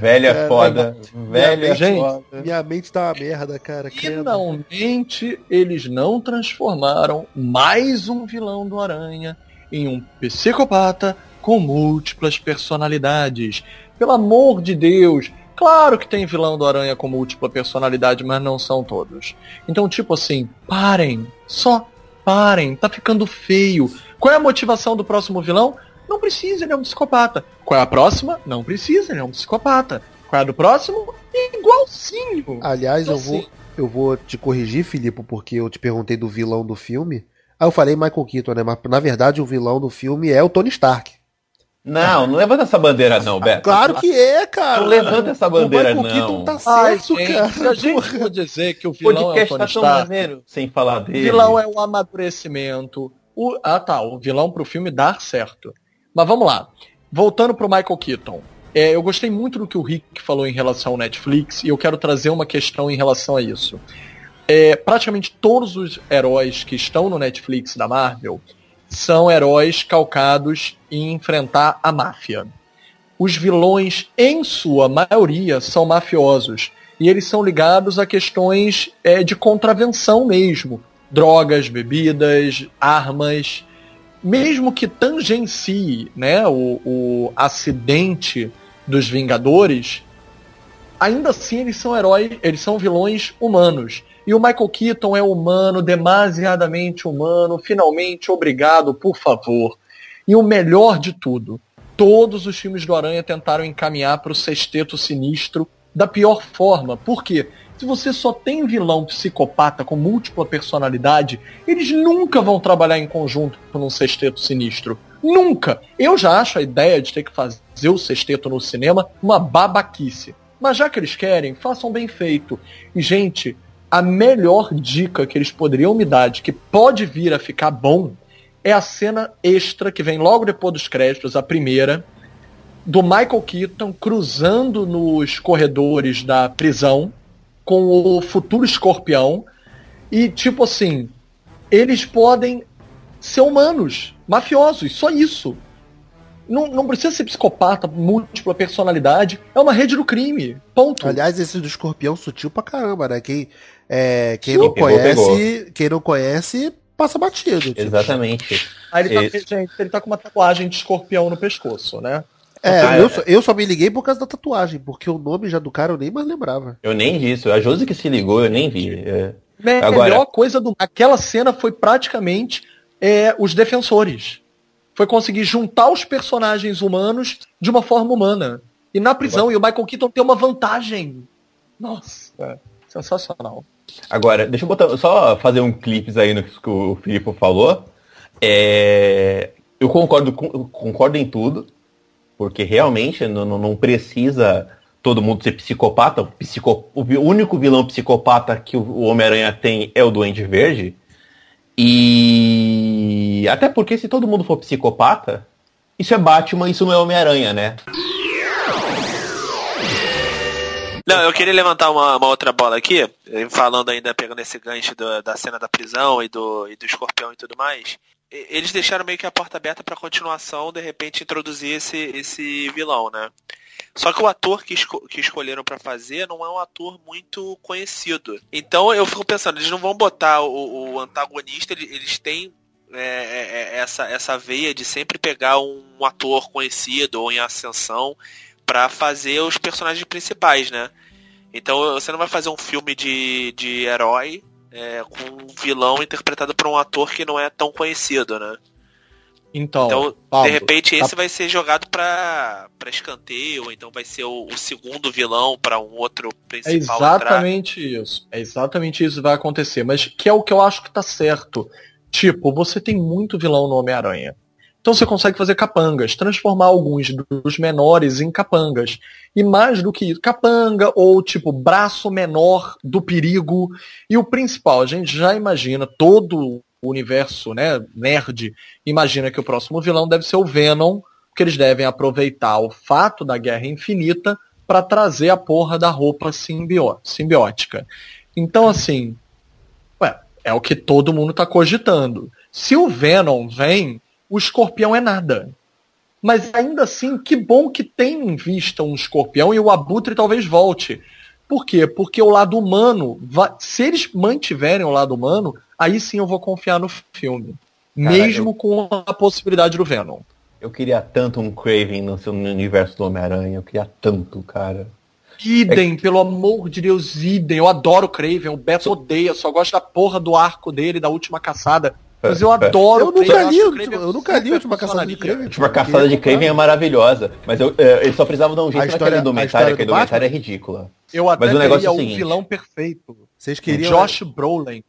Velha É, foda. Velha gente, foda. Minha mente tá uma merda, cara. credo. Finalmente, eles não transformaram mais um vilão do Aranha em um psicopata com múltiplas personalidades. Pelo amor de Deus! Claro que tem vilão do Aranha com múltipla personalidade, mas não são todos. Então, tipo assim, parem. Só parem. Tá ficando feio. Qual é a motivação do próximo vilão? Não precisa, ele é um psicopata. Qual é a próxima? Não precisa, ele é um psicopata. Qual é a do próximo? Igualzinho. Aliás, eu vou, assim, eu vou te corrigir, Filipe, porque eu te perguntei do vilão do filme. Aí eu falei Michael Keaton, né? Mas na verdade o vilão do filme é o Tony Stark. Não, não levanta essa bandeira não, Beto. Claro que é, cara. Não levanta essa bandeira, o Michael Keaton não. tá Ai, certo, gente, cara. se a gente Porra. for dizer que o O vilão é o podcast Tony tá tão Stark, maneiro sem falar o dele. vilão é o amadurecimento. O, ah tá, o vilão pro filme dar certo. Mas vamos lá. Voltando pro Michael Keaton. É, eu gostei muito do que o Rick falou em relação ao Netflix e eu quero trazer uma questão em relação a isso. É, praticamente todos os heróis que estão no Netflix da Marvel são heróis calcados em enfrentar a máfia. Os vilões, em sua maioria, são mafiosos. E eles são ligados a questões é, de contravenção mesmo. Drogas, bebidas, armas. Mesmo que tangencie né, o, o acidente dos Vingadores, ainda assim eles são heróis, eles são vilões humanos. E o Michael Keaton é humano, demasiadamente humano, finalmente obrigado, por favor. E o melhor de tudo, todos os filmes do Aranha tentaram encaminhar para o sexteto sinistro da pior forma. Por quê? Se você só tem vilão psicopata com múltipla personalidade, eles nunca vão trabalhar em conjunto num sexteto sinistro. Nunca! Eu já acho a ideia de ter que fazer o sexteto no cinema uma babaquice. Mas já que eles querem, façam bem feito. E, gente, a melhor dica que eles poderiam me dar de que pode vir a ficar bom é a cena extra que vem logo depois dos créditos, a primeira, do Michael Keaton cruzando nos corredores da prisão com o futuro escorpião. E, tipo assim, eles podem ser humanos, mafiosos, só isso. Não, não precisa ser psicopata, múltipla personalidade. É uma rede do crime. Ponto. Aliás, esse do escorpião sutil pra caramba, né? Quem, é, quem não pegou, conhece, pegou. quem não conhece, passa batido. Tipo. Exatamente. Aí ele tá, gente, ele tá com uma tatuagem de escorpião no pescoço, né? É, ah, eu, só, eu só me liguei por causa da tatuagem, porque o nome já do cara eu nem mais lembrava. Eu nem vi isso. A Josi que se ligou, eu nem vi. É. A Agora... melhor coisa do. Aquela cena foi praticamente é, os defensores foi conseguir juntar os personagens humanos de uma forma humana. E na prisão, e o Michael Keaton tem uma vantagem. Nossa, é sensacional. Agora, deixa eu botar, só fazer um clipes aí no que o Filipe falou. É, eu concordo, concordo em tudo, porque realmente não, não precisa todo mundo ser psicopata. O, psico, o único vilão psicopata que o Homem-Aranha tem é o Duende Verde. E até porque se todo mundo for psicopata, isso é Batman, isso não é Homem-Aranha, né? Não, eu queria levantar uma, uma, outra bola aqui, falando ainda, pegando esse gancho do, da cena da prisão e do, e do escorpião e tudo mais. Eles deixaram meio que a porta aberta para continuação, de repente introduzir esse, esse vilão, né? Só que o ator que, esco que escolheram para fazer não é um ator muito conhecido. Então eu fico pensando, eles não vão botar o, o antagonista, eles, eles têm é, é, é, essa, essa veia de sempre pegar um ator conhecido ou em ascensão para fazer os personagens principais, né? Então você não vai fazer um filme de, de herói é, com um vilão interpretado por um ator que não é tão conhecido, né? Então, então Pablo, de repente esse tá... vai ser jogado para para escanteio, ou então vai ser o, o segundo vilão para um outro principal. É exatamente entrar. isso. É exatamente isso que vai acontecer, mas que é o que eu acho que tá certo. Tipo, você tem muito vilão no Homem-Aranha. Então você consegue fazer capangas, transformar alguns dos menores em capangas. E mais do que isso, capanga ou tipo braço menor do perigo. E o principal, a gente já imagina todo o universo né, nerd imagina que o próximo vilão deve ser o Venom, que eles devem aproveitar o fato da Guerra Infinita para trazer a porra da roupa simbió simbiótica. Então, assim, ué, é o que todo mundo está cogitando. Se o Venom vem, o escorpião é nada. Mas ainda assim, que bom que tem em vista um escorpião e o abutre talvez volte. Por quê? Porque o lado humano, se eles mantiverem o lado humano, aí sim eu vou confiar no filme. Cara, mesmo eu... com a possibilidade do Venom. Eu queria tanto um Craven no, no universo do Homem-Aranha, eu queria tanto, cara. Idem, é pelo amor de Deus, idem. Eu adoro o Craven, o Beto odeia, só gosto da porra do arco dele, da última caçada. Mas eu adoro eu nunca li, eu, eu nunca li a última caçada de Kraven. A última caçada de Kraven é maravilhosa. Mas eu, é, eles só precisavam dar um jeito naquela indumentária, que a indumentária é ridícula. Eu até mas o negócio é o, seguinte, vilão perfeito. Vocês queriam. Josh Brolin.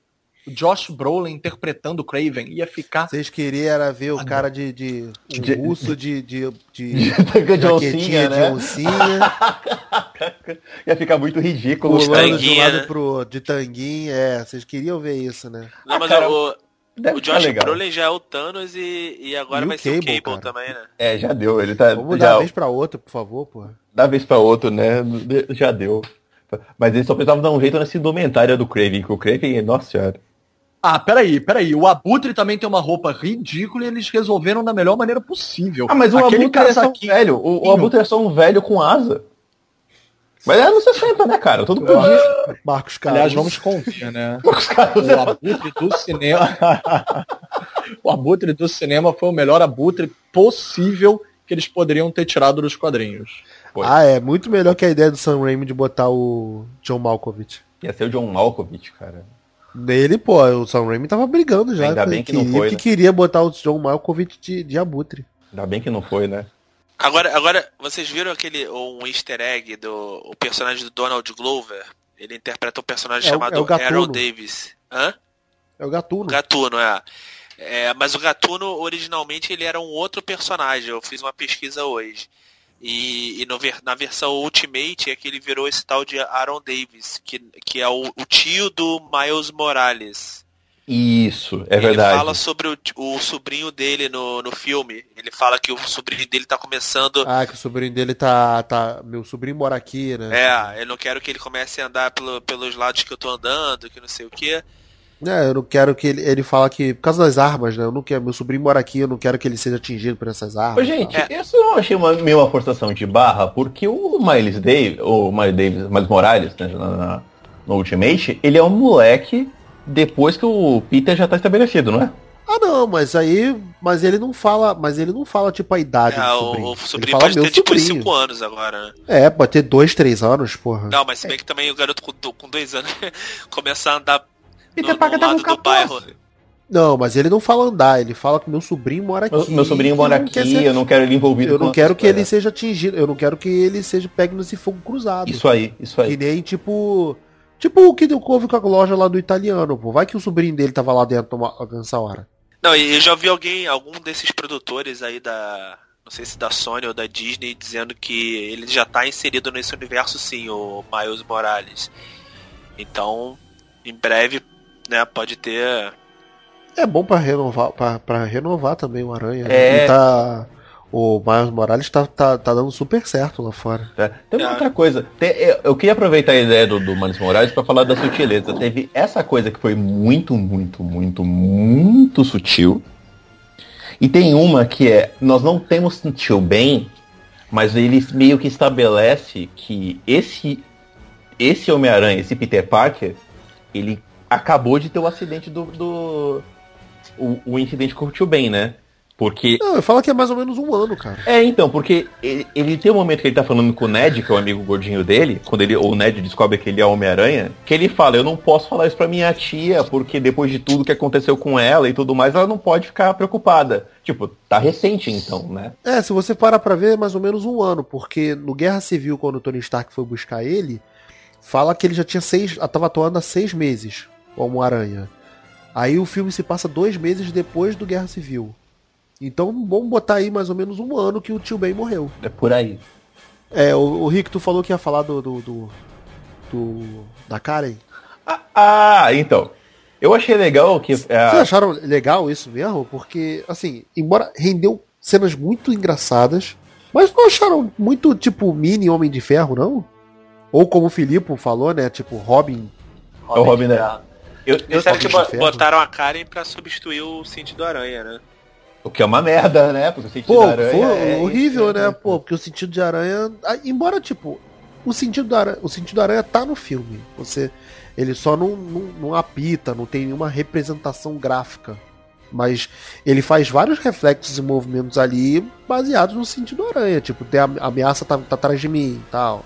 O Josh Brolin interpretando o Craven ia ficar. Vocês queriam era ver o cara de. de um de, urso de. de, de, de, de oncinha, né? oncinha. ia ficar muito ridículo. Pulando de um lado pro. De tanguinha, é. Vocês queriam ver isso, né? Não, ah, mas cara, o Deve o Josh Brolin já é o Thanos e, e agora e vai ser o Cable cara. também, né? É, já deu. Ele tá. Vamos já... dar vez pra outro, por favor, pô. Dá vez pra outro, né? Já deu. Mas eles só precisavam dar um jeito nessa indumentária do Craven, que o Craven, nossa senhora. Ah, peraí, peraí. O Abutre também tem uma roupa ridícula e eles resolveram da melhor maneira possível. Ah, mas o Aquele Abutre é só um velho. O, o Abutre é só um velho com asa. Mas é anos 60, né, cara? Todo podia. Marcos Carlos. Aliás, vamos confiar, né? Marcos Carlos. O abutre do cinema. o abutre do cinema foi o melhor abutre possível que eles poderiam ter tirado dos quadrinhos. Foi. Ah, é muito melhor que a ideia do Sam Raimi de botar o John Malkovich. Ia ser o John Malkovich, cara. Nele, pô, o Sam Raimi tava brigando já. Ainda bem que não queria- foi, que né? queria botar o John Malkovich de, de abutre. Ainda bem que não foi, né? Agora, agora, vocês viram aquele um easter egg do o personagem do Donald Glover? Ele interpreta um personagem É chamado é Davis. Hã? É o Gatuno. Gatuno, é. É, Mas o Gatuno, originalmente, ele era um outro personagem. Eu fiz uma pesquisa hoje. E, e no na versão Ultimate é que ele virou esse tal de Aaron Davis, que, que é o, o tio do Miles Morales. Isso, é ele verdade. fala sobre o, o sobrinho dele no, no filme. Ele fala que o sobrinho dele tá começando. Ah, que o sobrinho dele tá. tá meu sobrinho mora aqui, né? É, eu não quero que ele comece a andar pelo- pelos lados que eu tô andando, que não sei o que. É, eu não quero que ele. Ele fala que. Por causa das armas, né? Eu não quero. Meu sobrinho mora aqui, eu não quero que ele seja atingido por essas Ô, armas. gente, É. isso eu não achei uma, meio uma forçação de barra, porque o Miles Davis, o Miles Davis, Miles Morales, né, na- na- no Ultimate, ele é um moleque depois que o Peter já tá estabelecido, não é? Ah, não, mas aí. Mas ele não fala. Mas ele não fala, tipo, a idade É, do o, sobrinho. o ele sobrinho fala pode meu ter tipo uns sobrinho. 5 anos agora, né? É, pode ter dois, três anos, porra. Não, mas se bem que também o garoto com, do- com dois anos começar a andar no, Peter no Parker tá lado com do bairro. 14. Não, mas ele não fala andar, ele fala que meu sobrinho mora aqui. Meu, meu sobrinho mora aqui, quer ser- eu não quero ele envolvido Eu não quero que ele seja atingido, eu não quero que ele seja pegue nesse fogo cruzado. Isso aí, isso aí. Que nem tipo. Tipo o que deu couve com a loja lá do italiano, pô. Vai que o sobrinho dele tava lá dentro nessa hora. Não, e eu já vi alguém, algum desses produtores aí da. Não sei se da Sony ou da Disney, dizendo que ele já tá inserido nesse universo sim, o Miles Morales. Então, em breve, né, pode ter. É bom pra renovar, pra, pra renovar também o Aranha. né? É. E tá. O Miles Morales tá, tá, tá dando super certo lá fora. Tá? Tem uma É. outra coisa. Tem- eu- eu queria aproveitar a ideia do, do Miles Morales para falar da sutileza. Teve essa coisa que foi muito, muito, muito, muito sutil. E tem uma que é, nós não temos tio bem, mas ele meio que estabelece que esse esse Homem-Aranha, esse Peter Parker, ele acabou de ter o acidente do, do o, o incidente tio Ben, né? Porque Não, eu falo que é mais ou menos um ano, cara. é, então, porque ele, ele tem um momento que ele tá falando com o Ned, que é o amigo gordinho dele, quando ele, o Ned descobre que ele é Homem-Aranha, que ele fala, eu não posso falar isso pra minha tia, porque depois de tudo que aconteceu com ela e tudo mais, ela não pode ficar preocupada. Tipo, tá recente então, né? É, se você parar pra ver, é mais ou menos um ano, porque no Guerra Civil, quando o Tony Stark foi buscar ele, fala que ele já tinha seis. tava atuando há seis meses como Aranha. Aí o filme se passa dois meses depois do Guerra Civil. Então vamos botar aí mais ou menos um ano que o tio Ben morreu. É por aí. É, o, o Rick, tu falou que ia falar do. do, do, do- da Karen. Ah, ah, então. Eu achei legal que. Vocês ah, acharam legal isso mesmo? Porque, assim, embora rendeu cenas muito engraçadas, mas não acharam muito, tipo, mini Homem de Ferro, não? Ou como o Filipe falou, né? Tipo, Robin. é o Robin, né? Eu, eu, Disseram que Robin botaram a Karen pra substituir o sentido aranha, né? O que é uma merda, né? Porque o sentido Pô, da aranha foi é horrível, isso, né? Pô, porque o sentido de aranha. ah, Embora, tipo, o sentido da aranha, o sentido da aranha tá no filme. Você. Ele só não, não, não apita, não tem nenhuma representação gráfica. Mas ele faz vários reflexos e movimentos ali baseados no sentido aranha. Tipo, tem a a ameaça tá, tá atrás de mim e tal.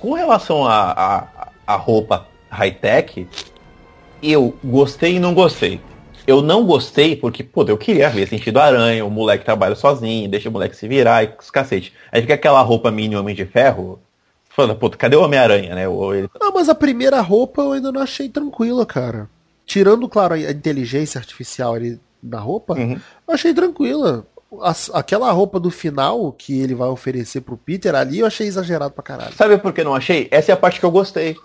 Com relação à a, a, roupa high-tech, eu gostei e não gostei. Eu não gostei porque, pô, eu queria ver sentido aranha, o moleque trabalha sozinho, deixa o moleque se virar e os cacete. Aí fica aquela roupa mini Homem de Ferro, falando, pô, cadê o Homem-Aranha, né? Ou ele- Ah, mas a primeira roupa eu ainda não achei tranquila, cara. Tirando, claro, a inteligência artificial ali na roupa, Uhum. eu achei tranquila. Aquela roupa do final que ele vai oferecer pro Peter ali, eu achei exagerado pra caralho. Sabe por que não achei? Essa é a parte que eu gostei.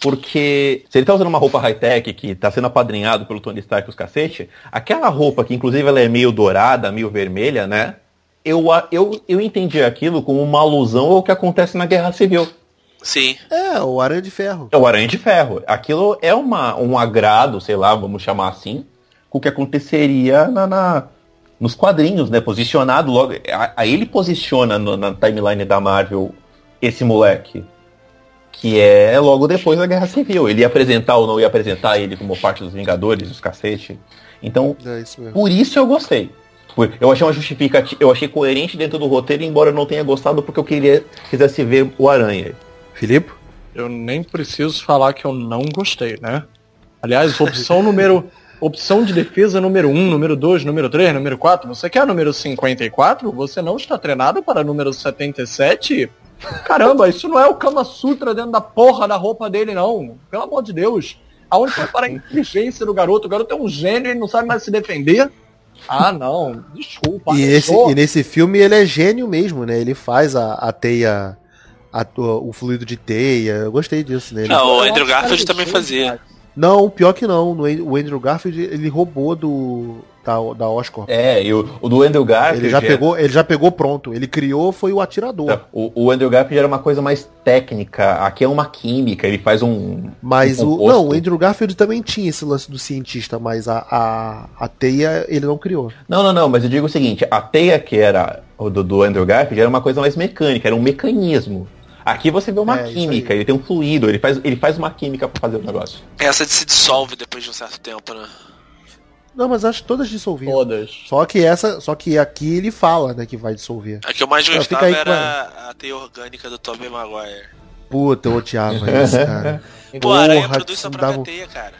Porque se ele tá usando uma roupa high-tech que tá sendo apadrinhado pelo Tony Stark e os cacete, aquela roupa que inclusive ela é meio dourada, meio vermelha, né? Eu, eu, eu entendi aquilo como uma alusão ao que acontece na Guerra Civil. Sim. É, o Aranha de Ferro. É o Aranha de Ferro. Aquilo é uma, um agrado, sei lá, vamos chamar assim, com o que aconteceria na, na- nos quadrinhos, né? Posicionado logo. a- Aí ele posiciona no- na timeline da Marvel esse moleque. Que é logo depois da Guerra Civil. Ele ia apresentar ou não ia apresentar ele como parte dos Vingadores, os cacete. Então, É isso mesmo. por isso eu gostei. Eu achei uma justificativa, eu achei coerente dentro do roteiro, embora eu não tenha gostado porque eu queria quisesse ver o Aranha. Filipe? Eu nem preciso falar que eu não gostei, né? Aliás, opção número. Opção de defesa número 1, número 2, número 3, número 4. Você quer número 54? Você não está treinado para número 77? Caramba, isso não é o Kama Sutra dentro da porra da roupa dele, não. Pelo amor de Deus. Aonde foi para a inteligência do garoto? O garoto é um gênio e não sabe mais se defender. Ah, não. Desculpa. E, esse, e nesse filme ele é gênio mesmo, né? Ele faz a, a teia, a, o fluido de teia. Eu gostei disso nele. Não, o Andrew Garfield também fazia. Não, pior que não. O Andrew Garfield ele roubou do da, da Oscar. É, e o, o do Andrew Garfield. Ele já, pegou, ele já pegou pronto. Ele criou, foi o atirador. O, o Andrew Garfield era uma coisa mais técnica. Aqui é uma química, ele faz um. Mas um o. Não, o Andrew Garfield também tinha esse lance do cientista, mas a, a, a teia ele não criou. Não, não, não, mas eu digo o seguinte, a teia que era o do, do Andrew Garfield era uma coisa mais mecânica, era um mecanismo. Aqui você vê uma é, química, ele tem um fluido, ele faz, ele faz uma química para fazer o negócio. Essa se dissolve depois de um certo tempo, né? Não, mas acho que todas dissolviam. Todas. Só que essa, só que aqui ele fala, né, que vai dissolver. A que eu mais gostava era a teia orgânica do Tobey Maguire. Puta, eu odiava isso, cara. Pô, a aranha produz sua própria teia, cara.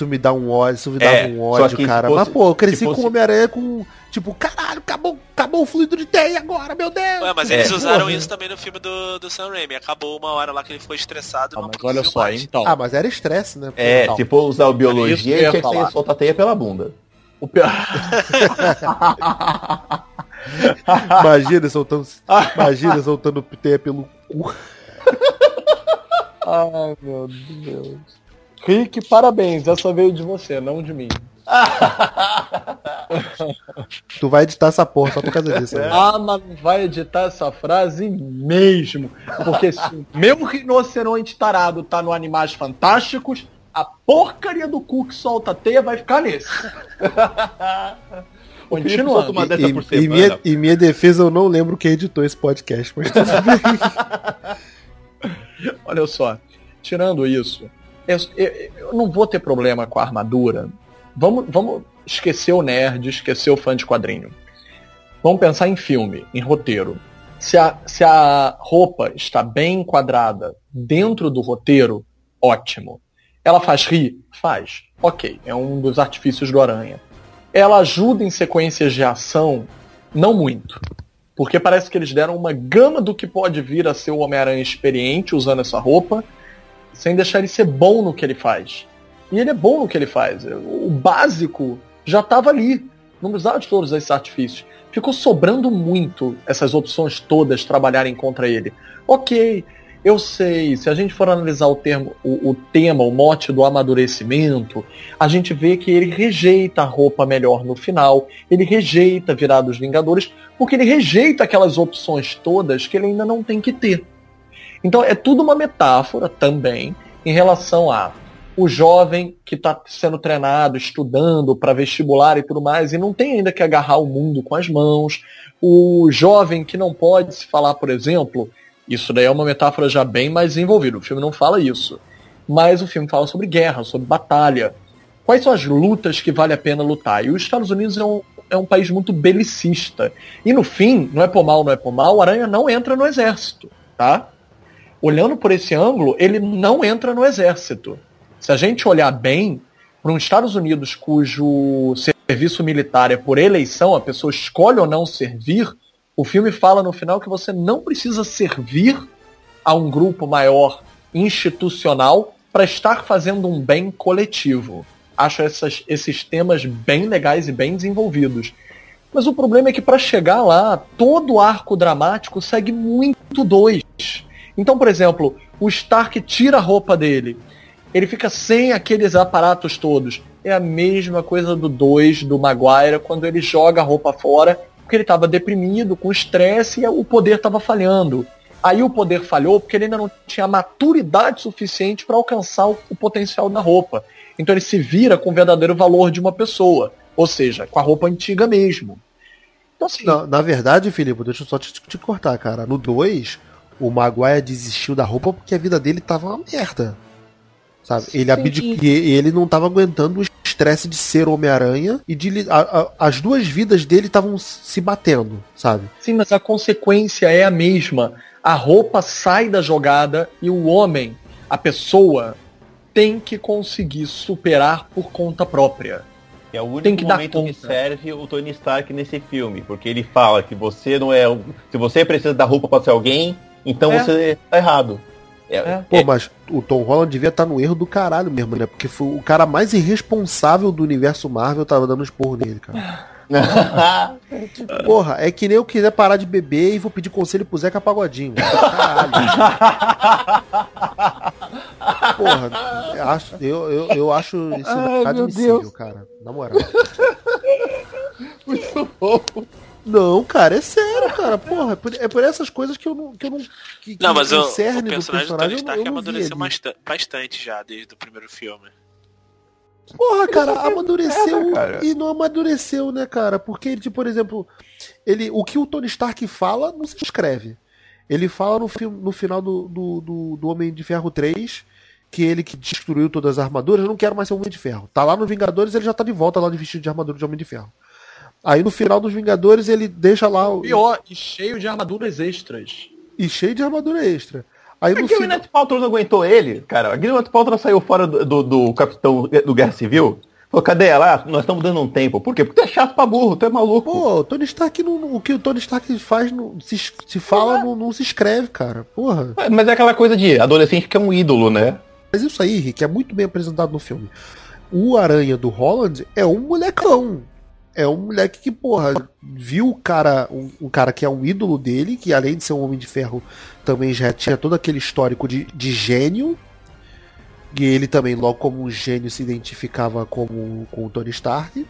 Isso me dá um ódio, isso me dá é, um ódio, cara. Fosse, Mas, pô, eu cresci fosse... com Homem-Aranha com. Tipo, caralho, acabou, acabou o fluido de teia agora, meu Deus! Ué, mas eles é, usaram porra. isso também no filme do, do Sam Raimi. Acabou uma hora lá que ele ficou estressado. Ah, mas olha só, mais. então. Ah, mas era estresse, né? É, então. tipo, usar biologia e tinha que ser soltar teia pela bunda. O pior. imagina soltando. Imagina soltando teia pelo cu. Ai, meu Deus. Rick, parabéns. Essa veio de você, não de mim. tu vai editar essa porra só por causa disso. Né? Ah, mas vai editar essa frase mesmo. Porque se meu rinoceronte tarado tá no Animais Fantásticos, a porcaria do cu que solta teia vai ficar nesse. Continuando. Uma dessa por semana. Em minha, em minha defesa, eu não lembro quem editou esse podcast, mas tudo bem. Olha só, tirando isso, eu, eu, eu, não vou ter problema com a armadura. Vamos, vamos esquecer o nerd, esquecer o fã de quadrinho. Vamos pensar em filme, em roteiro. Se a, se a roupa está bem enquadrada dentro do roteiro, ótimo. Ela faz rir? Faz. Ok, é um dos artifícios do Aranha. Ela ajuda em sequências de ação? Não muito. Porque parece que eles deram uma gama do que pode vir a ser o Homem-Aranha experiente usando essa roupa, sem deixar ele ser bom no que ele faz. E ele é bom no que ele faz. O básico já estava ali. Não precisava de todos esses artifícios. Ficou sobrando muito essas opções todas trabalharem contra ele. Ok, eu sei, se a gente for analisar o, termo, o, o, tema, o mote do amadurecimento, a gente vê que ele rejeita a roupa melhor no final, ele rejeita virar dos Vingadores, porque ele rejeita aquelas opções todas que ele ainda não tem que ter. Então é tudo uma metáfora também em relação a o jovem que está sendo treinado, estudando para vestibular e tudo mais, e não tem ainda que agarrar o mundo com as mãos, o jovem que não pode se falar, por exemplo, isso daí é uma metáfora já bem mais envolvida. O filme não fala isso. Mas o filme fala sobre guerra, sobre batalha. Quais são as lutas que vale a pena lutar? E os Estados Unidos é um, é um país muito belicista. E no fim, não é por mal, não é por mal, o Aranha não entra no exército, tá? Olhando por esse ângulo, ele não entra no exército. Se a gente olhar bem, para os Estados Unidos cujo serviço militar é por eleição, a pessoa escolhe ou não servir, o filme fala no final que você não precisa servir a um grupo maior institucional para estar fazendo um bem coletivo. Acho essas, esses temas bem legais e bem desenvolvidos. Mas o problema é que para chegar lá, todo o arco dramático segue muito dois. Então, por exemplo, o Stark tira a roupa dele. Ele fica sem aqueles aparatos todos. É a mesma coisa do 2 do Maguire quando ele joga a roupa fora porque ele estava deprimido, com estresse e o poder estava falhando. Aí o poder falhou porque ele ainda não tinha maturidade suficiente para alcançar o, potencial da roupa. Então ele se vira com o verdadeiro valor de uma pessoa, ou seja, com a roupa antiga mesmo. Então, assim, na, na verdade, Filipe, deixa eu só te, te cortar, cara. No 2, o Maguire desistiu da roupa porque a vida dele tava uma merda. Sabe? Ele abdicou, ele não tava aguentando o estresse de ser Homem-Aranha e de a- a- as duas vidas dele estavam se batendo, sabe? Sim, mas a consequência é a mesma. A roupa sai da jogada e o homem, a pessoa, tem que conseguir superar por conta própria. É o único Tem que dar momento que serve o Tony Stark nesse filme, porque ele fala que você não é. Se você precisa dar roupa para ser alguém, então É. você tá errado. É, É. Pô, mas o Tom Holland devia estar no erro do caralho mesmo, né? Porque foi o cara mais irresponsável do universo Marvel tava dando esporro nele, cara. Porra, é que nem eu quiser parar de beber e vou pedir conselho pro Zeca Pagodinho. Caralho. Porra, eu acho, eu, eu, eu acho isso Ai, Deus. cara. Na moral. Não, cara, é sério, cara. Porra, é por, é por essas coisas que eu não. Que eu não, que, Não, que mas o, o cerne personagem do Tony Stark amadureceu ali. basta- bastante já desde o primeiro filme. Porra, cara, amadureceu merda, cara. e não amadureceu, né, cara? Porque ele, tipo, por exemplo, ele, o que o Tony Stark fala não se escreve. Ele fala no, filme, no final do, do, do, do Homem de Ferro 3 que ele que destruiu todas as armaduras, eu não quero mais ser Homem de Ferro. Tá lá no Vingadores, ele já tá de volta lá de vestido de armadura de Homem de Ferro. Aí no final dos Vingadores ele deixa lá o- Pior, e cheio de armaduras extras. e cheio de armadura extra. Aí Por no que o final. Gwyneth Paltrow não aguentou ele, cara? A Gwyneth Paltrow saiu fora do, do, do capitão do Guerra Civil. Falou, cadê ela? Ah, nós estamos dando um tempo. Por quê? Porque tu é chato pra burro, tu é maluco. Pô, o Tony Stark não, o que o Tony Stark faz, não, se, se fala, não, não se escreve, cara. Porra. É, Mas é aquela coisa de adolescente que é um ídolo, né? Mas isso aí, Rick, é muito bem apresentado no filme. O Aranha do Holland é um molecão. É um moleque que, porra, viu o cara, um, um cara que é um ídolo dele, que além de ser um Homem de Ferro, também já tinha todo aquele histórico de, de gênio. E ele também, logo como um gênio, se identificava como com o Tony Stark.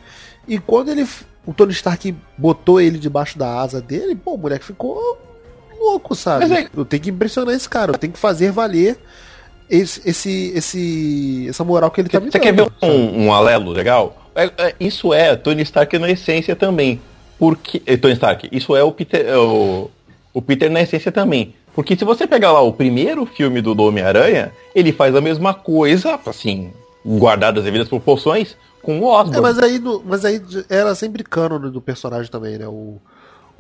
E quando ele. O Tony Stark botou ele debaixo da asa dele, pô, o moleque ficou louco, sabe? É- Eu tenho que impressionar esse cara, eu tenho que fazer valer esse, esse, esse, essa moral que ele tá me Você dando. quer ver um, um alelo legal? É- é- isso é Tony Stark na essência também. Porque. eh, Tony Stark, isso é o Peter. é o, o Peter na essência também. Porque se você pegar lá o primeiro filme do Homem-Aranha, ele faz a mesma coisa, assim, guardadas as devidas proporções, com o Osborn. É, mas aí, no- mas aí era sempre cânone do personagem também, né? O,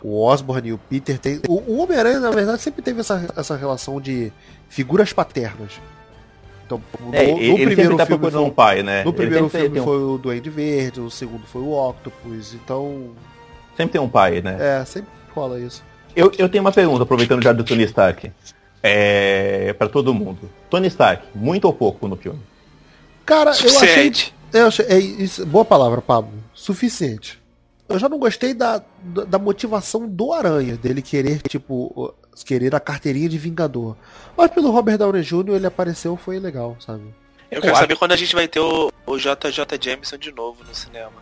o Osborn e o Peter tem. O, o Homem-Aranha, na verdade, sempre teve essa, essa relação de figuras paternas. Então, no, É, no ele sempre primeiro tá filme foi, um pai, né? no primeiro sempre filme tem um- foi o Duende Verde, o segundo foi o Octopus, então. Sempre tem um pai, né? É, sempre rola isso. Eu, eu tenho uma pergunta, aproveitando já do Tony Stark. É. Pra todo mundo. Tony Stark, muito ou pouco no filme? Cara, eu achei. Suficiente. Eu achei é isso, boa palavra, Pablo. Suficiente. Eu já não gostei da, da, motivação do Aranha, dele querer, tipo, querer a carteirinha de Vingador. Mas pelo Robert Downey Jr. ele apareceu, foi legal, sabe? Eu quero Eu saber quando a gente vai ter o, o JJ Jameson de novo no cinema.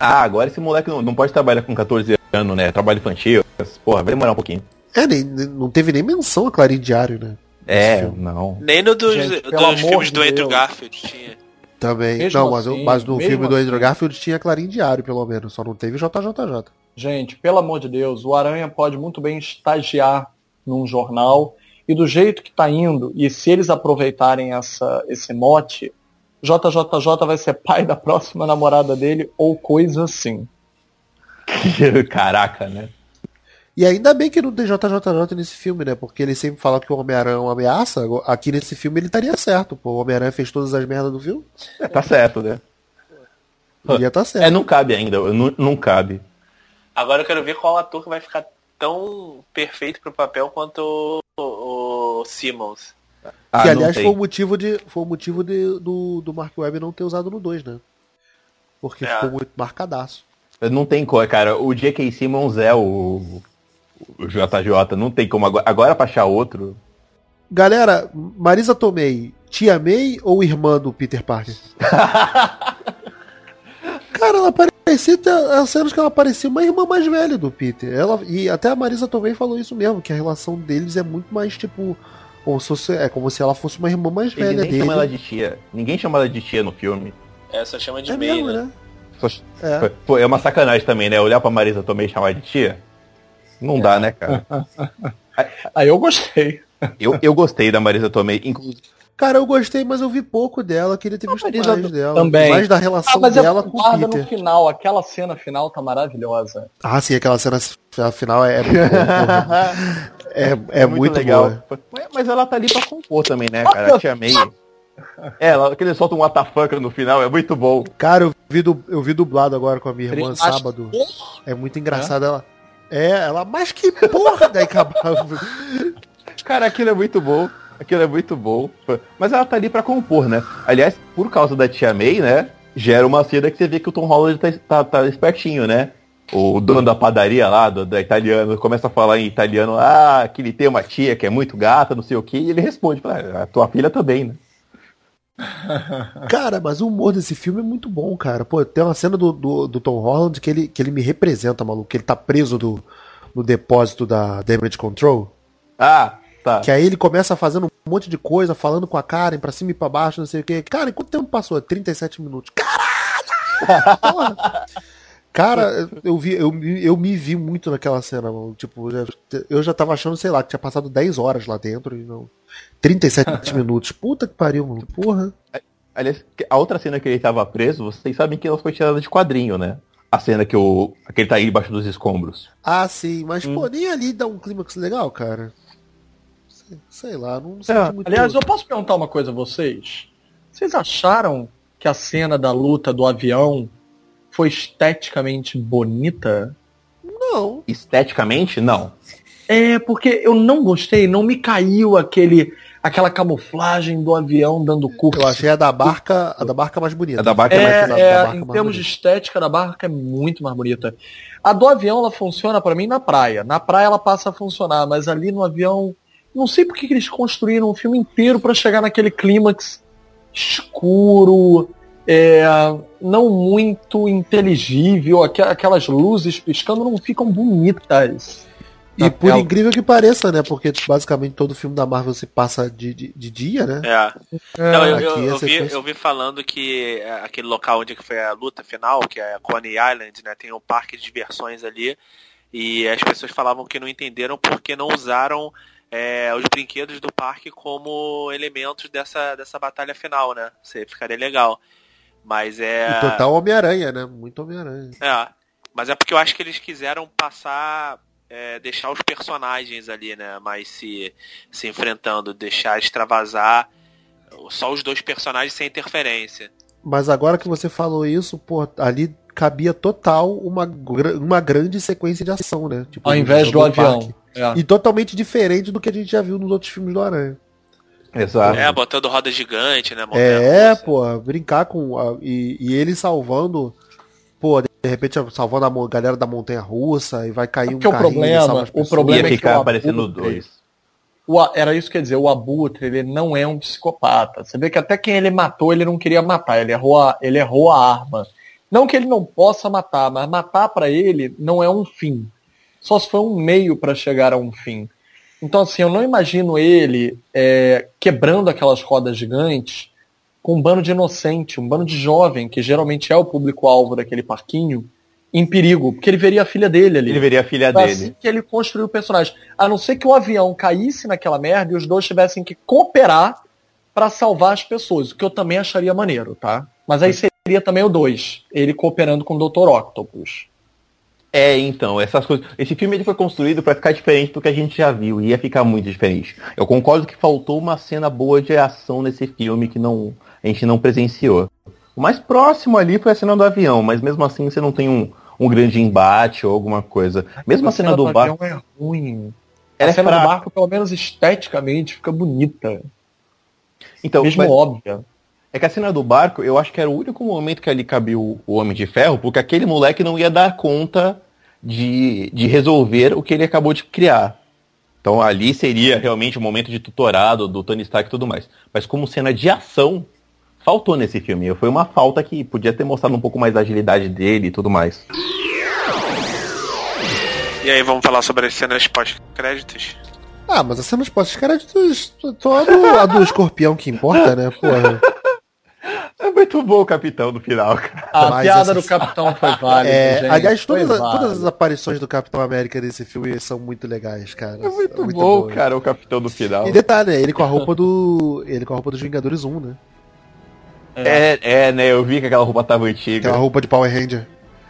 Ah, agora esse moleque não, não pode trabalhar com 14 anos, né? Trabalho infantil. Porra, vai demorar um pouquinho. É, nem, não teve nem menção a Clarim Diário, né? É, não. Nem no dos, Gente, dos filmes do Andrew. Garfield tinha. Também. Mesmo não, mas, assim, mas no filme do Andrew assim. Garfield tinha Clarim Diário, pelo menos. Só não teve JJJ. Gente, pelo amor de Deus, o Aranha pode muito bem estagiar num jornal e do jeito que tá indo, e se eles aproveitarem essa, esse mote, JJJ vai ser pai da próxima namorada dele ou coisa assim. Caraca, né? E ainda bem que não tem JJJ nesse filme, né? Porque ele sempre fala que o Homem-Aranha é uma ameaça. Aqui nesse filme ele estaria certo, pô. O Homem-Aranha fez todas as merdas do filme. É, tá certo, né? Ele ia tá certo. É, não cabe ainda, não, não cabe. Agora eu quero ver qual ator que vai ficar tão perfeito pro papel quanto o, o Simmons. Ah, que aliás foi o motivo, de, foi o motivo de, do, do Mark Webb não ter usado no 2, né? Porque É. ficou muito marcadaço. Não tem como, cara. O J.K. Simmons é o, o JJ, não tem como. Agora, agora pra achar outro. Galera, Marisa Tomei, tia May ou irmã do Peter Parker? Cara, ela parecia as cenas que ela parecia uma irmã mais velha do Peter. Ela, e até a Marisa Tomei falou isso mesmo, que a relação deles é muito mais tipo. Como se, fosse- é como se ela fosse uma irmã mais Ele velha nem dele. chama ela de tia. Ninguém chama ela de tia no filme. É, só chama de É May, mesmo, né? né? Só- É. Pô, é uma sacanagem também, né? Olhar pra Marisa Tomei e chamar de tia. Não dá, né, cara? Aí eu gostei. Eu, eu gostei da Marisa Tomei. Inclusive, Cara, eu gostei, mas eu vi pouco dela, queria ter visto Marisa mais dela. também. Mais da relação Ah, mas dela é com o guarda no Peter. final, aquela cena final tá maravilhosa. Ah, sim, aquela cena final é, é muito. É, é muito, boa. Mas- ela tá ali pra compor também, né, cara? A tia May. É, ela, que ele solta um WTF no final, é muito bom. Cara, eu vi, du- eu vi dublado agora com a minha irmã né? sábado. É muito engraçado ela. É, ela, mas que porra daí acabava. Cara, aquilo é muito bom. Aquilo é muito bom. Mas ela tá ali pra compor, né? Aliás, por causa da tia May, né? Gera uma cena que você vê que o Tom Holland tá, tá, tá espertinho, né? O dono da padaria lá, do, da italiana, começa a falar em italiano, ah, que ele tem uma tia que é muito gata, não sei o que, e ele responde, fala, "Ah, a tua filha também, né? Cara, mas o humor desse filme é muito bom, cara. Pô, tem uma cena do, do, do Tom Holland que ele, que ele me representa, maluco. Que ele tá preso do, no depósito da Damage Control. Ah, tá. Que aí ele começa fazendo um monte de coisa, falando com a Karen pra cima e pra baixo, não sei o quê. Cara, quanto tempo passou? 37 minutos. Caralho! Porra! Cara, eu, vi, eu, me- eu me vi muito naquela cena, mano. Tipo, eu já tava achando, sei lá, que tinha passado 10 horas lá dentro e não. 37 minutos. Puta que pariu, mano. Porra. Aliás, a outra cena que ele tava preso, vocês sabem que ela foi tirada de quadrinho, né? A cena que, o, que ele tá aí embaixo dos escombros. Ah, sim, mas Hum. pô, nem ali dá um clímax legal, cara. Sei, sei lá, não senti É, muito. Aliás, eu posso perguntar uma coisa a vocês? Vocês acharam que a cena da luta do avião foi esteticamente bonita? Não. Esteticamente, não. É, porque eu não gostei, não me caiu aquele aquela camuflagem do avião dando curso. Eu achei a da barca, a da barca mais bonita. A da barca é É, mais da- é, da barca em mais termos de bonita. estética da barca é muito mais bonita. A do avião ela funciona pra mim na praia. Na praia ela passa a funcionar, mas ali no avião, não sei por que eles construíram um filme inteiro pra chegar naquele clímax escuro, é, não muito inteligível, aqu- aquelas luzes piscando não ficam bonitas. E por tela. incrível que pareça, né? Porque basicamente todo filme da Marvel se passa de, de, de dia, né? É. Não, eu, eu, eu vi, eu vi falando que é, aquele local onde foi a luta final, que é a Coney Island, né? Tem um parque de diversões ali. E as pessoas falavam que não entenderam porque não usaram é, os brinquedos do parque como elementos dessa, dessa batalha final, né? Você ficaria legal. Mas é. E total Homem-Aranha, né? Muito Homem-Aranha. É. Mas é porque eu acho que eles quiseram passar. É, deixar os personagens ali, né? Mais se, se enfrentando, deixar extravasar só os dois personagens sem interferência. Mas agora que você falou isso, pô, ali cabia total uma, uma grande sequência de ação, né? Tipo, Ao invés do avião. É. E totalmente diferente do que a gente já viu nos outros filmes do Aranha. Exato. É, botando roda gigante, né? É, montanha-russa. pô, brincar com. a- e, e ele salvando. De repente salvando a galera da montanha russa e vai cair um Porque o carrinho, ele problema- salva as o problema Ia é ficar o aparecendo Abutre- dois. O era isso que quer dizer, o Abutre, ele não é um psicopata. Você vê que até quem ele matou, ele não queria matar, ele errou a, ele errou a arma. Não que ele não possa matar, mas matar pra ele não é um fim. Só se for um meio pra chegar a um fim. Então, assim, eu não imagino ele é, quebrando aquelas rodas gigantes com um bando de inocente, um bando de jovem, que geralmente é o público-alvo daquele parquinho, em perigo, porque ele veria a filha dele ali. Ele veria a filha Foi dele. assim que ele construiu o personagem. A não ser que o avião caísse naquela merda e os dois tivessem que cooperar pra salvar as pessoas, o que eu também acharia maneiro, tá? Mas aí seria também o 2, ele cooperando com o Dr. Octopus. É, então, essas coisas. Esse filme ele foi construído pra ficar diferente do que a gente já viu. E ia ficar muito diferente. Eu concordo que faltou uma cena boa de ação nesse filme que não, a gente não presenciou. O mais próximo ali foi a cena do avião, mas mesmo assim você não tem um, um grande embate ou alguma coisa. Mesmo a, cena, do barco. avião é ruim. Ela a é cena do fraca. barco, pelo menos esteticamente, fica bonita. Então, mesmo mas- óbvia. É que a cena do barco, eu acho que era o único momento que ali cabia o Homem de Ferro, porque aquele moleque não ia dar conta de, de resolver o que ele acabou de criar. Então ali seria realmente o momento de tutorado do Tony Stark e tudo mais. Mas como cena de ação, faltou nesse filme. Foi uma falta que podia ter mostrado um pouco mais da agilidade dele e tudo mais. E aí, vamos falar sobre as cenas pós-créditos? Ah, mas a cena dos pós-créditos, só a do, a do escorpião que importa, né? Porra. É muito bom o capitão no final, cara. A Mas piada essa- do Capitão foi válida, É, gente. aliás, todas, todas as aparições do Capitão América nesse filme são muito legais, cara. É muito, São bom, boas. cara, o capitão do final. E detalhe, né, ele com a roupa do. Ele com a roupa dos Vingadores 1, né? É, é, né? Eu vi que aquela roupa tava antiga. Aquela roupa de Power Ranger.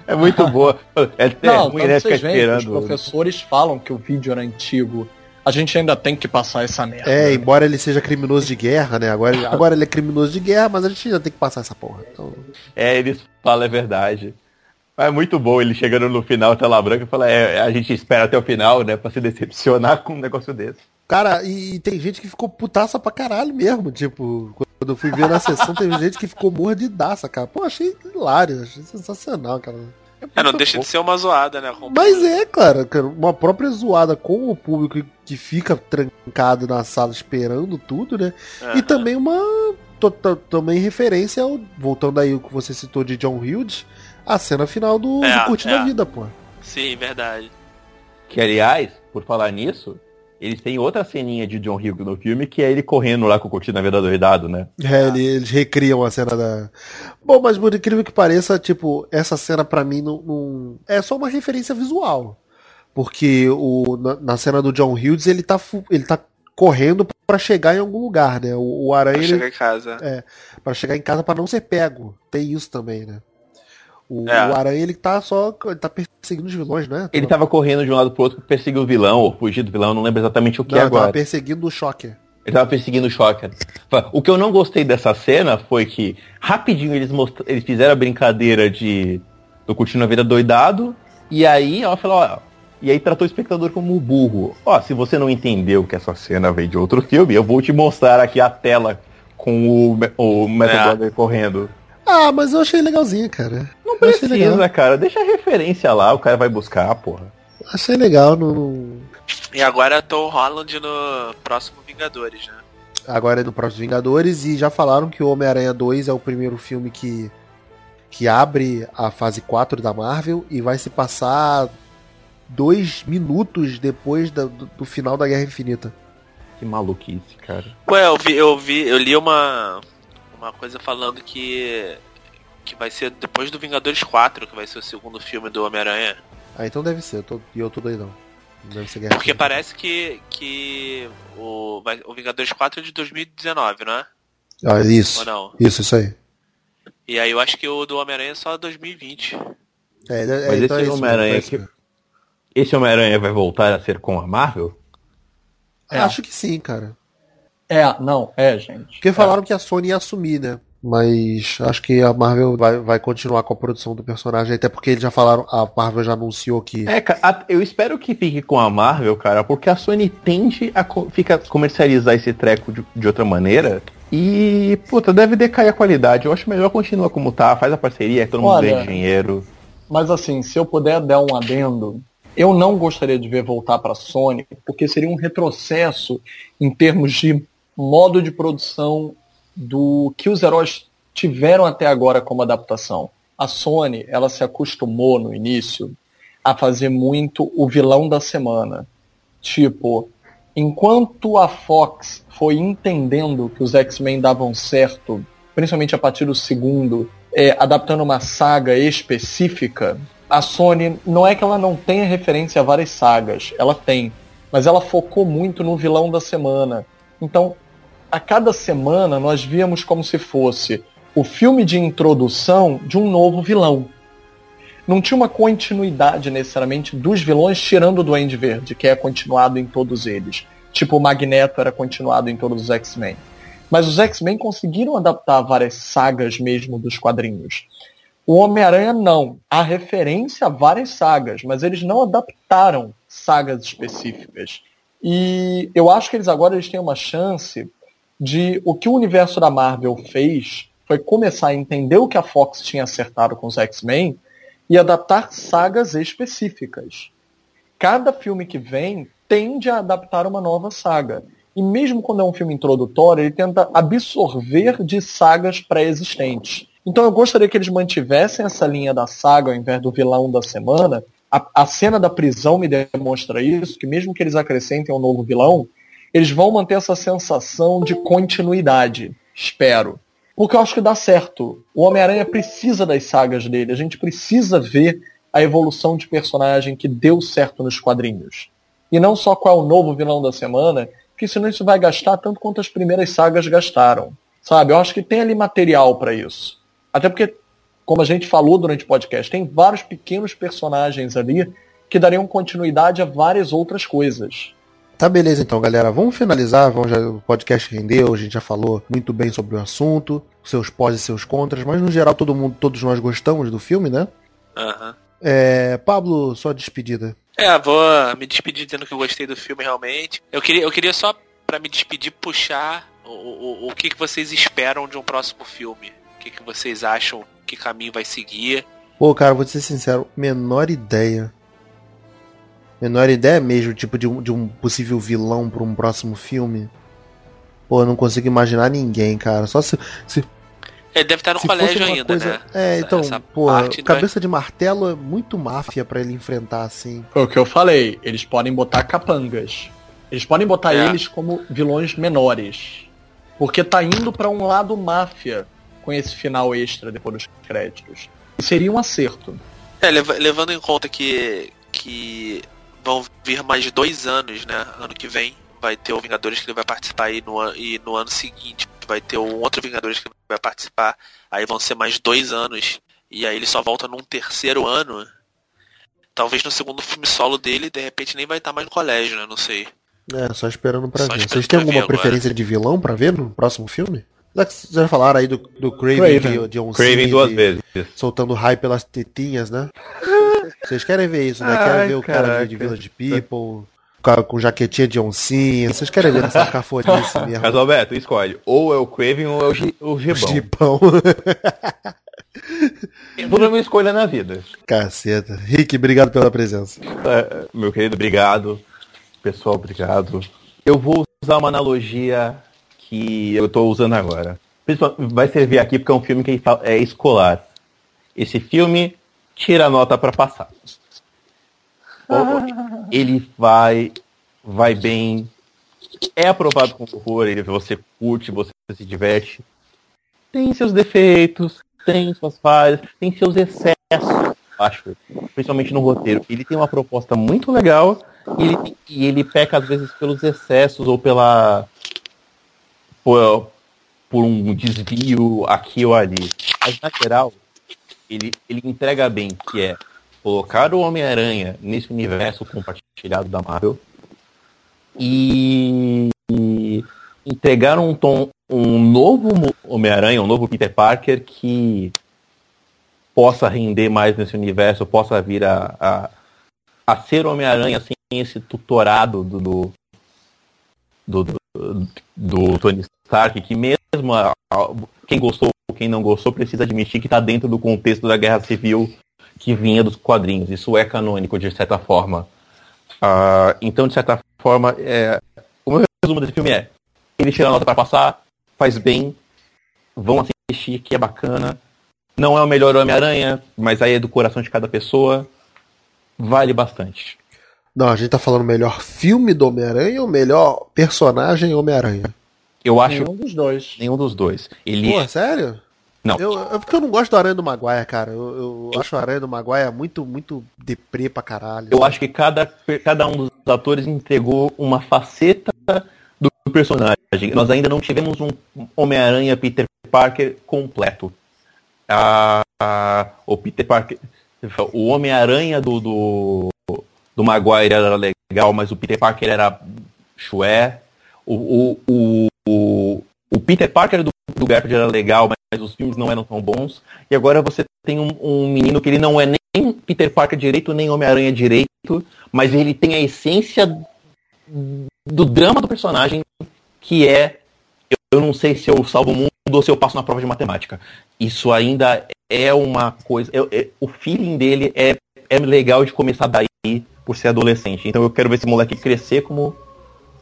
É muito boa. É, é Não, ruim, tanto né? Ficar os esperando. professores falam que o vídeo era antigo. A gente ainda tem que passar essa merda. É, embora ele seja criminoso de guerra, né? Agora, ele- agora ele é criminoso de guerra, mas a gente ainda tem que passar essa porra. Então, É, eles falam é verdade. Mas é muito bom ele chegando no final, tela branca, e fala, é, a gente espera até o final, né? Pra se decepcionar com um negócio desse. Cara, e, e tem gente que ficou putaça pra caralho mesmo. Tipo, quando eu fui ver na sessão, teve gente que ficou mordidaça, cara. Pô, achei hilário, achei sensacional, cara. É, não deixa de ser uma zoada, né? Mas é, cara, cara, uma própria zoada com o público que fica trancado na sala esperando tudo, né? E Aham. também uma. também referência ao. Voltando aí o que você citou de John Hughes, a cena final do, É, do Curtindo é. a Vida, pô. Sim, verdade. Que, aliás, por falar nisso, eles têm outra ceninha de John Hughes no filme, que é ele correndo lá com o Curtindo a Vida doidado, né? É, ele- eles recriam a cena da. Bom, mas por incrível que pareça, tipo, essa cena pra mim não, não- é só uma referência visual. Porque o, na, na cena do John Hughes ele tá, ele tá correndo pra chegar em algum lugar, né? O, o Aranha Pra ele, chegar em casa. Pra chegar em casa pra não ser pego. Tem isso também, né? O, É. o Aranha ele tá só ele tá perseguindo os vilões, né? Ele tava correndo de um lado pro outro pra perseguir o vilão, ou fugir do vilão, não lembro exatamente o que não, ele agora. tava perseguindo o Shocker. Ele tava perseguindo o Shocker. O que eu não gostei dessa cena foi que rapidinho eles, eles fizeram a brincadeira de do curtindo a vida doidado, e aí ela falou, ó, e aí tratou o espectador como um burro. Ó, se você não entendeu que essa cena veio de outro filme, eu vou te mostrar aqui a tela com o, o Metal É. Correndo. Ah, mas eu achei legalzinho, cara. Não Eu achei legal. precisa, cara. Deixa a referência lá, o cara vai buscar, porra. Achei legal. Não, não- E agora é Tom Holland no próximo Vingadores, né? Agora é do próximo Vingadores e já falaram que o Homem-Aranha 2 é o primeiro filme que, que abre a fase 4 da Marvel e vai se passar dois minutos depois da- do, do final da Guerra Infinita. Que maluquice, cara. Ué, eu vi, eu vi, eu li uma, uma coisa falando que que vai ser depois do Vingadores 4, que vai ser o segundo filme do Homem-Aranha. Ah, então deve ser. Eu tô, e eu tô doidão. Não deve ser Guerra Porque Infinita. parece que, que o, vai- o Vingadores 4 é de 2019, não é? Ah, isso. Ou não? Isso, isso aí. E aí eu acho que o do Homem-Aranha é só 2020. É, é, Mas então esse é Homem-Aranha que-. Esse Homem-Aranha vai voltar a ser com a Marvel? É. Acho que sim, cara. É, não, é, gente. Porque falaram que a Sony ia assumir, né? Mas acho que a Marvel vai, vai continuar com a produção do personagem, até porque eles já falaram, a Marvel já anunciou que. É, a- eu espero que fique com a Marvel, cara, porque a Sony tende a co- fica, comercializar esse treco de, de outra maneira. E, puta, deve decair a qualidade. Eu acho melhor continuar como tá, faz a parceria, todo mundo Olha, ganha dinheiro. Mas assim, se eu puder dar um adendo, eu não gostaria de ver voltar para a Sony, porque seria um retrocesso em termos de modo de produção do que os heróis tiveram até agora como adaptação. A Sony, ela se acostumou no início a fazer muito o vilão da semana. Tipo, enquanto a Fox foi entendendo que os X-Men davam certo, principalmente a partir do segundo, é, adaptando uma saga específica, a Sony não é que ela não tenha referência a várias sagas, ela tem, mas ela focou muito no vilão da semana. Então, a cada semana nós víamos como se fosse o filme de introdução de um novo vilão. Não tinha uma continuidade necessariamente dos vilões, tirando o Duende Verde, que é continuado em todos eles. Tipo, o Magneto era continuado em todos os X-Men. Mas os X-Men conseguiram adaptar várias sagas mesmo dos quadrinhos. O Homem-Aranha não. Há referência a várias sagas, mas eles não adaptaram sagas específicas. E eu acho que eles agora eles têm uma chance de o que o universo da Marvel fez foi começar a entender o que a Fox tinha acertado com os X-Men e adaptar sagas específicas. Cada filme que vem tende a adaptar uma nova saga. E mesmo quando é um filme introdutório, ele tenta absorver de sagas pré-existentes. Então eu gostaria que eles mantivessem essa linha da saga ao invés do vilão da semana. A, a cena da prisão me demonstra isso, que mesmo que eles acrescentem um novo vilão, eles vão manter essa sensação de continuidade. Espero. Porque eu acho que dá certo. O Homem-Aranha precisa das sagas dele. A gente precisa ver a evolução de personagem que deu certo nos quadrinhos. E não só qual é o novo vilão da semana, que senão isso vai gastar tanto quanto as primeiras sagas gastaram. Sabe? Eu acho que tem ali material para isso. Até porque, como a gente falou durante o podcast, tem vários pequenos personagens ali que dariam continuidade a várias outras coisas. Tá beleza então, galera. Vamos finalizar. Vamos já, o podcast rendeu, a gente já falou muito bem sobre o assunto, seus pós e seus contras, mas no geral todo mundo, todos nós gostamos do filme, né? Aham. É, Pablo, sua despedida. É, vou me despedir dizendo que eu gostei do filme realmente. Eu queria, eu queria só, pra me despedir, puxar o, o, o que, que vocês esperam de um próximo filme. O que, que vocês acham, que caminho vai seguir. Pô, cara, vou ser sincero, menor ideia. Menor ideia mesmo, tipo, de um, de um possível vilão pra um próximo filme. Pô, eu não consigo imaginar ninguém, cara. Só se. se Ele deve estar no se colégio fosse uma ainda, coisa- né? É, então, essa pô, cabeça de martelo é muito máfia pra ele enfrentar assim. Foi o que eu falei. Eles podem botar capangas. Eles podem botar É. eles como vilões menores. Porque tá indo pra um lado máfia com esse final extra depois dos créditos. E seria um acerto. É, leva- levando em conta que, que vão vir mais de dois anos, né? Ano que vem vai ter o Vingadores que ele vai participar aí no, e no ano seguinte vai ter um outro Vingadores que vai participar. Aí vão ser mais dois anos. E aí ele só volta num terceiro ano. Talvez no segundo filme solo dele, de repente, nem vai estar mais no colégio, né? Não sei. É, só esperando pra Só ver. esperando Vocês têm alguma agora. preferência de vilão pra ver no próximo filme? Vocês já falaram aí do, do Craven, Craven. de, de um Craven duas de- vezes. soltando raio pelas tetinhas, né? Vocês querem ver isso, né? Querem Ai, ver o cara caraca. de, de Village People, com, com jaquetinha de oncinha. Vocês querem ver essa cafonice mesmo? Mas Alberto, escolhe. Ou é o Craven ou é o, Gi- o Gibão. Gibão. Tudo é uma escolha na vida. Caceta. Rick, obrigado pela presença. É, meu querido, obrigado. Pessoal, obrigado. Eu vou usar uma analogia que eu estou usando agora. Vai servir aqui porque é um filme que é escolar. Esse filme tira a nota para passar. Ou- Ele vai, vai bem. É aprovado com horror, ele, você curte, você se diverte. Tem seus defeitos, tem suas falhas, tem seus excessos, acho. Principalmente no roteiro. Ele tem uma proposta muito legal e ele, e ele peca às vezes pelos excessos ou pela. por, por um desvio aqui ou ali. Mas na geral, ele, ele entrega bem, que é colocar o Homem-Aranha nesse universo compartilhado da Marvel e, e entregar um tom, um novo Homem-Aranha, um novo Peter Parker que possa render mais nesse universo, possa vir a, a, a ser Homem-Aranha sem esse tutorado do, do, do, do, do Tony Stark, que mesmo a- a- quem gostou ou quem não gostou precisa admitir que está dentro do contexto da Guerra Civil que vinha dos quadrinhos. Isso é canônico, de certa forma. Ah, então, de certa forma, é, o meu resumo desse filme é ele tira a nota para passar, faz bem, vão assistir, que é bacana. Não é o melhor Homem-Aranha, mas aí é do coração de cada pessoa. Vale bastante. Não, a gente tá falando melhor filme do Homem-Aranha ou melhor personagem Homem-Aranha? Eu acho Nenhum dos dois. nenhum dos dois. Ele Pô, sério? Não. Eu, é porque eu não gosto do Aranha do Maguire, cara. Eu, eu acho o Aranha do Maguire muito, muito deprê pra caralho. Eu acho que cada, cada um dos atores entregou uma faceta do personagem. Nós ainda não tivemos um Homem-Aranha Peter Parker completo. Ah, ah, o Peter Parker. O Homem-Aranha do, do, do Maguire era legal, mas o Peter Parker era chué. O, o, o, o Peter Parker do, do Garfield era legal, mas os filmes não eram tão bons. E agora você tem um, um menino que ele não é nem Peter Parker direito, nem Homem-Aranha direito, mas ele tem a essência do drama do personagem, que é eu não sei se eu salvo o mundo ou se eu passo na prova de matemática. Isso ainda é uma coisa. é- é- o feeling dele é, é legal de começar daí por ser adolescente. Então eu quero ver esse moleque crescer como,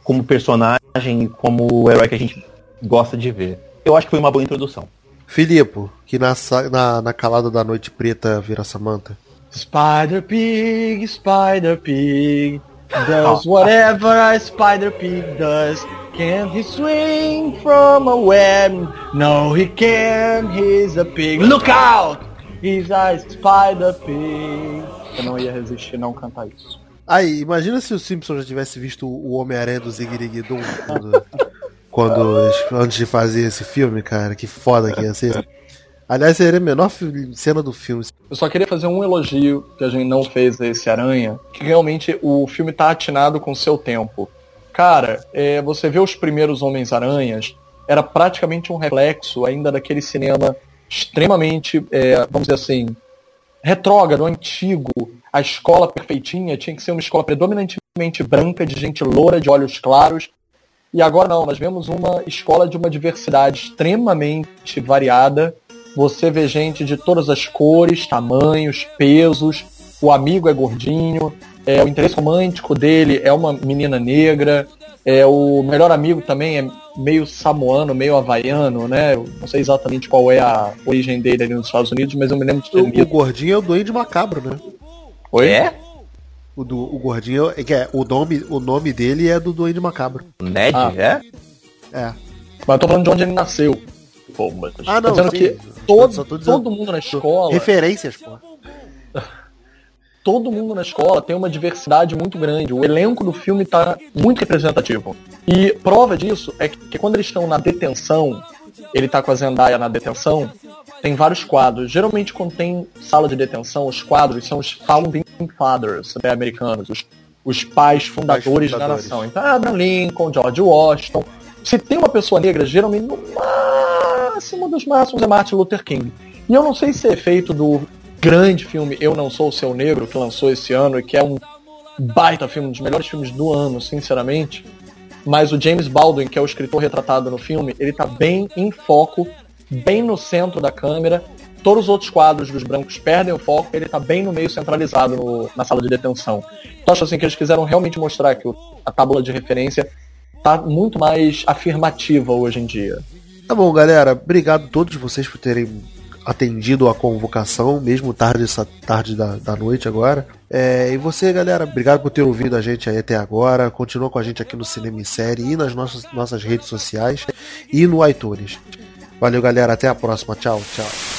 como personagem, como o herói que a gente gosta de ver. Eu acho que foi uma boa introdução. Filipe, que na, na, na calada da noite preta vira Samantha. Spider Pig, Spider Pig, Does whatever a spider pig does. Can he swing from a web? No, he can't. He's a pig. Look out! He's a spider pig. Eu não ia resistir não cantar isso. Aí, imagina se o Simpson já tivesse visto o Homem-Aranha do Zigirigidum quando, quando, antes de fazer esse filme, cara. Que foda que ia ser. Aliás, seria a menor cena do filme. Eu só queria fazer um elogio que a gente não fez a esse Aranha, que realmente o filme tá atinado com o seu tempo. Cara, é, você vê os primeiros Homens-Aranhas, era praticamente um reflexo ainda daquele cinema extremamente, é, vamos dizer assim, retrógrado, antigo. A escola perfeitinha tinha que ser uma escola predominantemente branca, de gente loura, de olhos claros. E agora não, nós vemos uma escola de uma diversidade extremamente variada, você vê gente de todas as cores, tamanhos, pesos. O amigo é gordinho. É, o interesse romântico dele é uma menina negra. É, o melhor amigo também é meio samoano, meio havaiano, né? Eu não sei exatamente qual é a origem dele ali nos Estados Unidos, mas eu me lembro de ter o, o gordinho é o Duende Macabro, né? Oi? É? O, do, o gordinho, é, é, o, nome, o nome dele é do Duende Macabro. Ned, ah. é? É. Mas eu tô falando de onde ele nasceu. Pô, mas... Ah, não, dizendo sim. que todo, todo mundo na escola. Referências, pô. todo mundo na escola tem uma diversidade muito grande. O elenco do filme está muito representativo. E prova disso é que, que quando eles estão na detenção, ele está com a Zendaya na detenção, tem vários quadros. Geralmente quando tem sala de detenção, os quadros são os founding fathers né, americanos, os, os pais fundadores, da nação. Então, Abraham Lincoln, George Washington. Se tem uma pessoa negra, geralmente no máximo dos máximos é Martin Luther King. E eu não sei se é efeito do grande filme Eu Não Sou o Seu Negro, que lançou esse ano e que é um baita filme, um dos melhores filmes do ano, sinceramente. Mas o James Baldwin, que é o escritor retratado no filme, ele tá bem em foco, bem no centro da câmera. Todos os outros quadros dos brancos perdem o foco, ele tá bem no meio centralizado no, na sala de detenção. Então acho assim que eles quiseram realmente mostrar que a tábua de referência tá muito mais afirmativa hoje em dia. Tá bom, galera. Obrigado a todos vocês por terem atendido a convocação, mesmo tarde essa tarde da, da noite agora. É, e você, galera, obrigado por ter ouvido a gente aí até agora. Continua com a gente aqui no Cinema em Série e nas nossas, nossas redes sociais e no iTunes. Valeu, galera. Até a próxima. Tchau, tchau.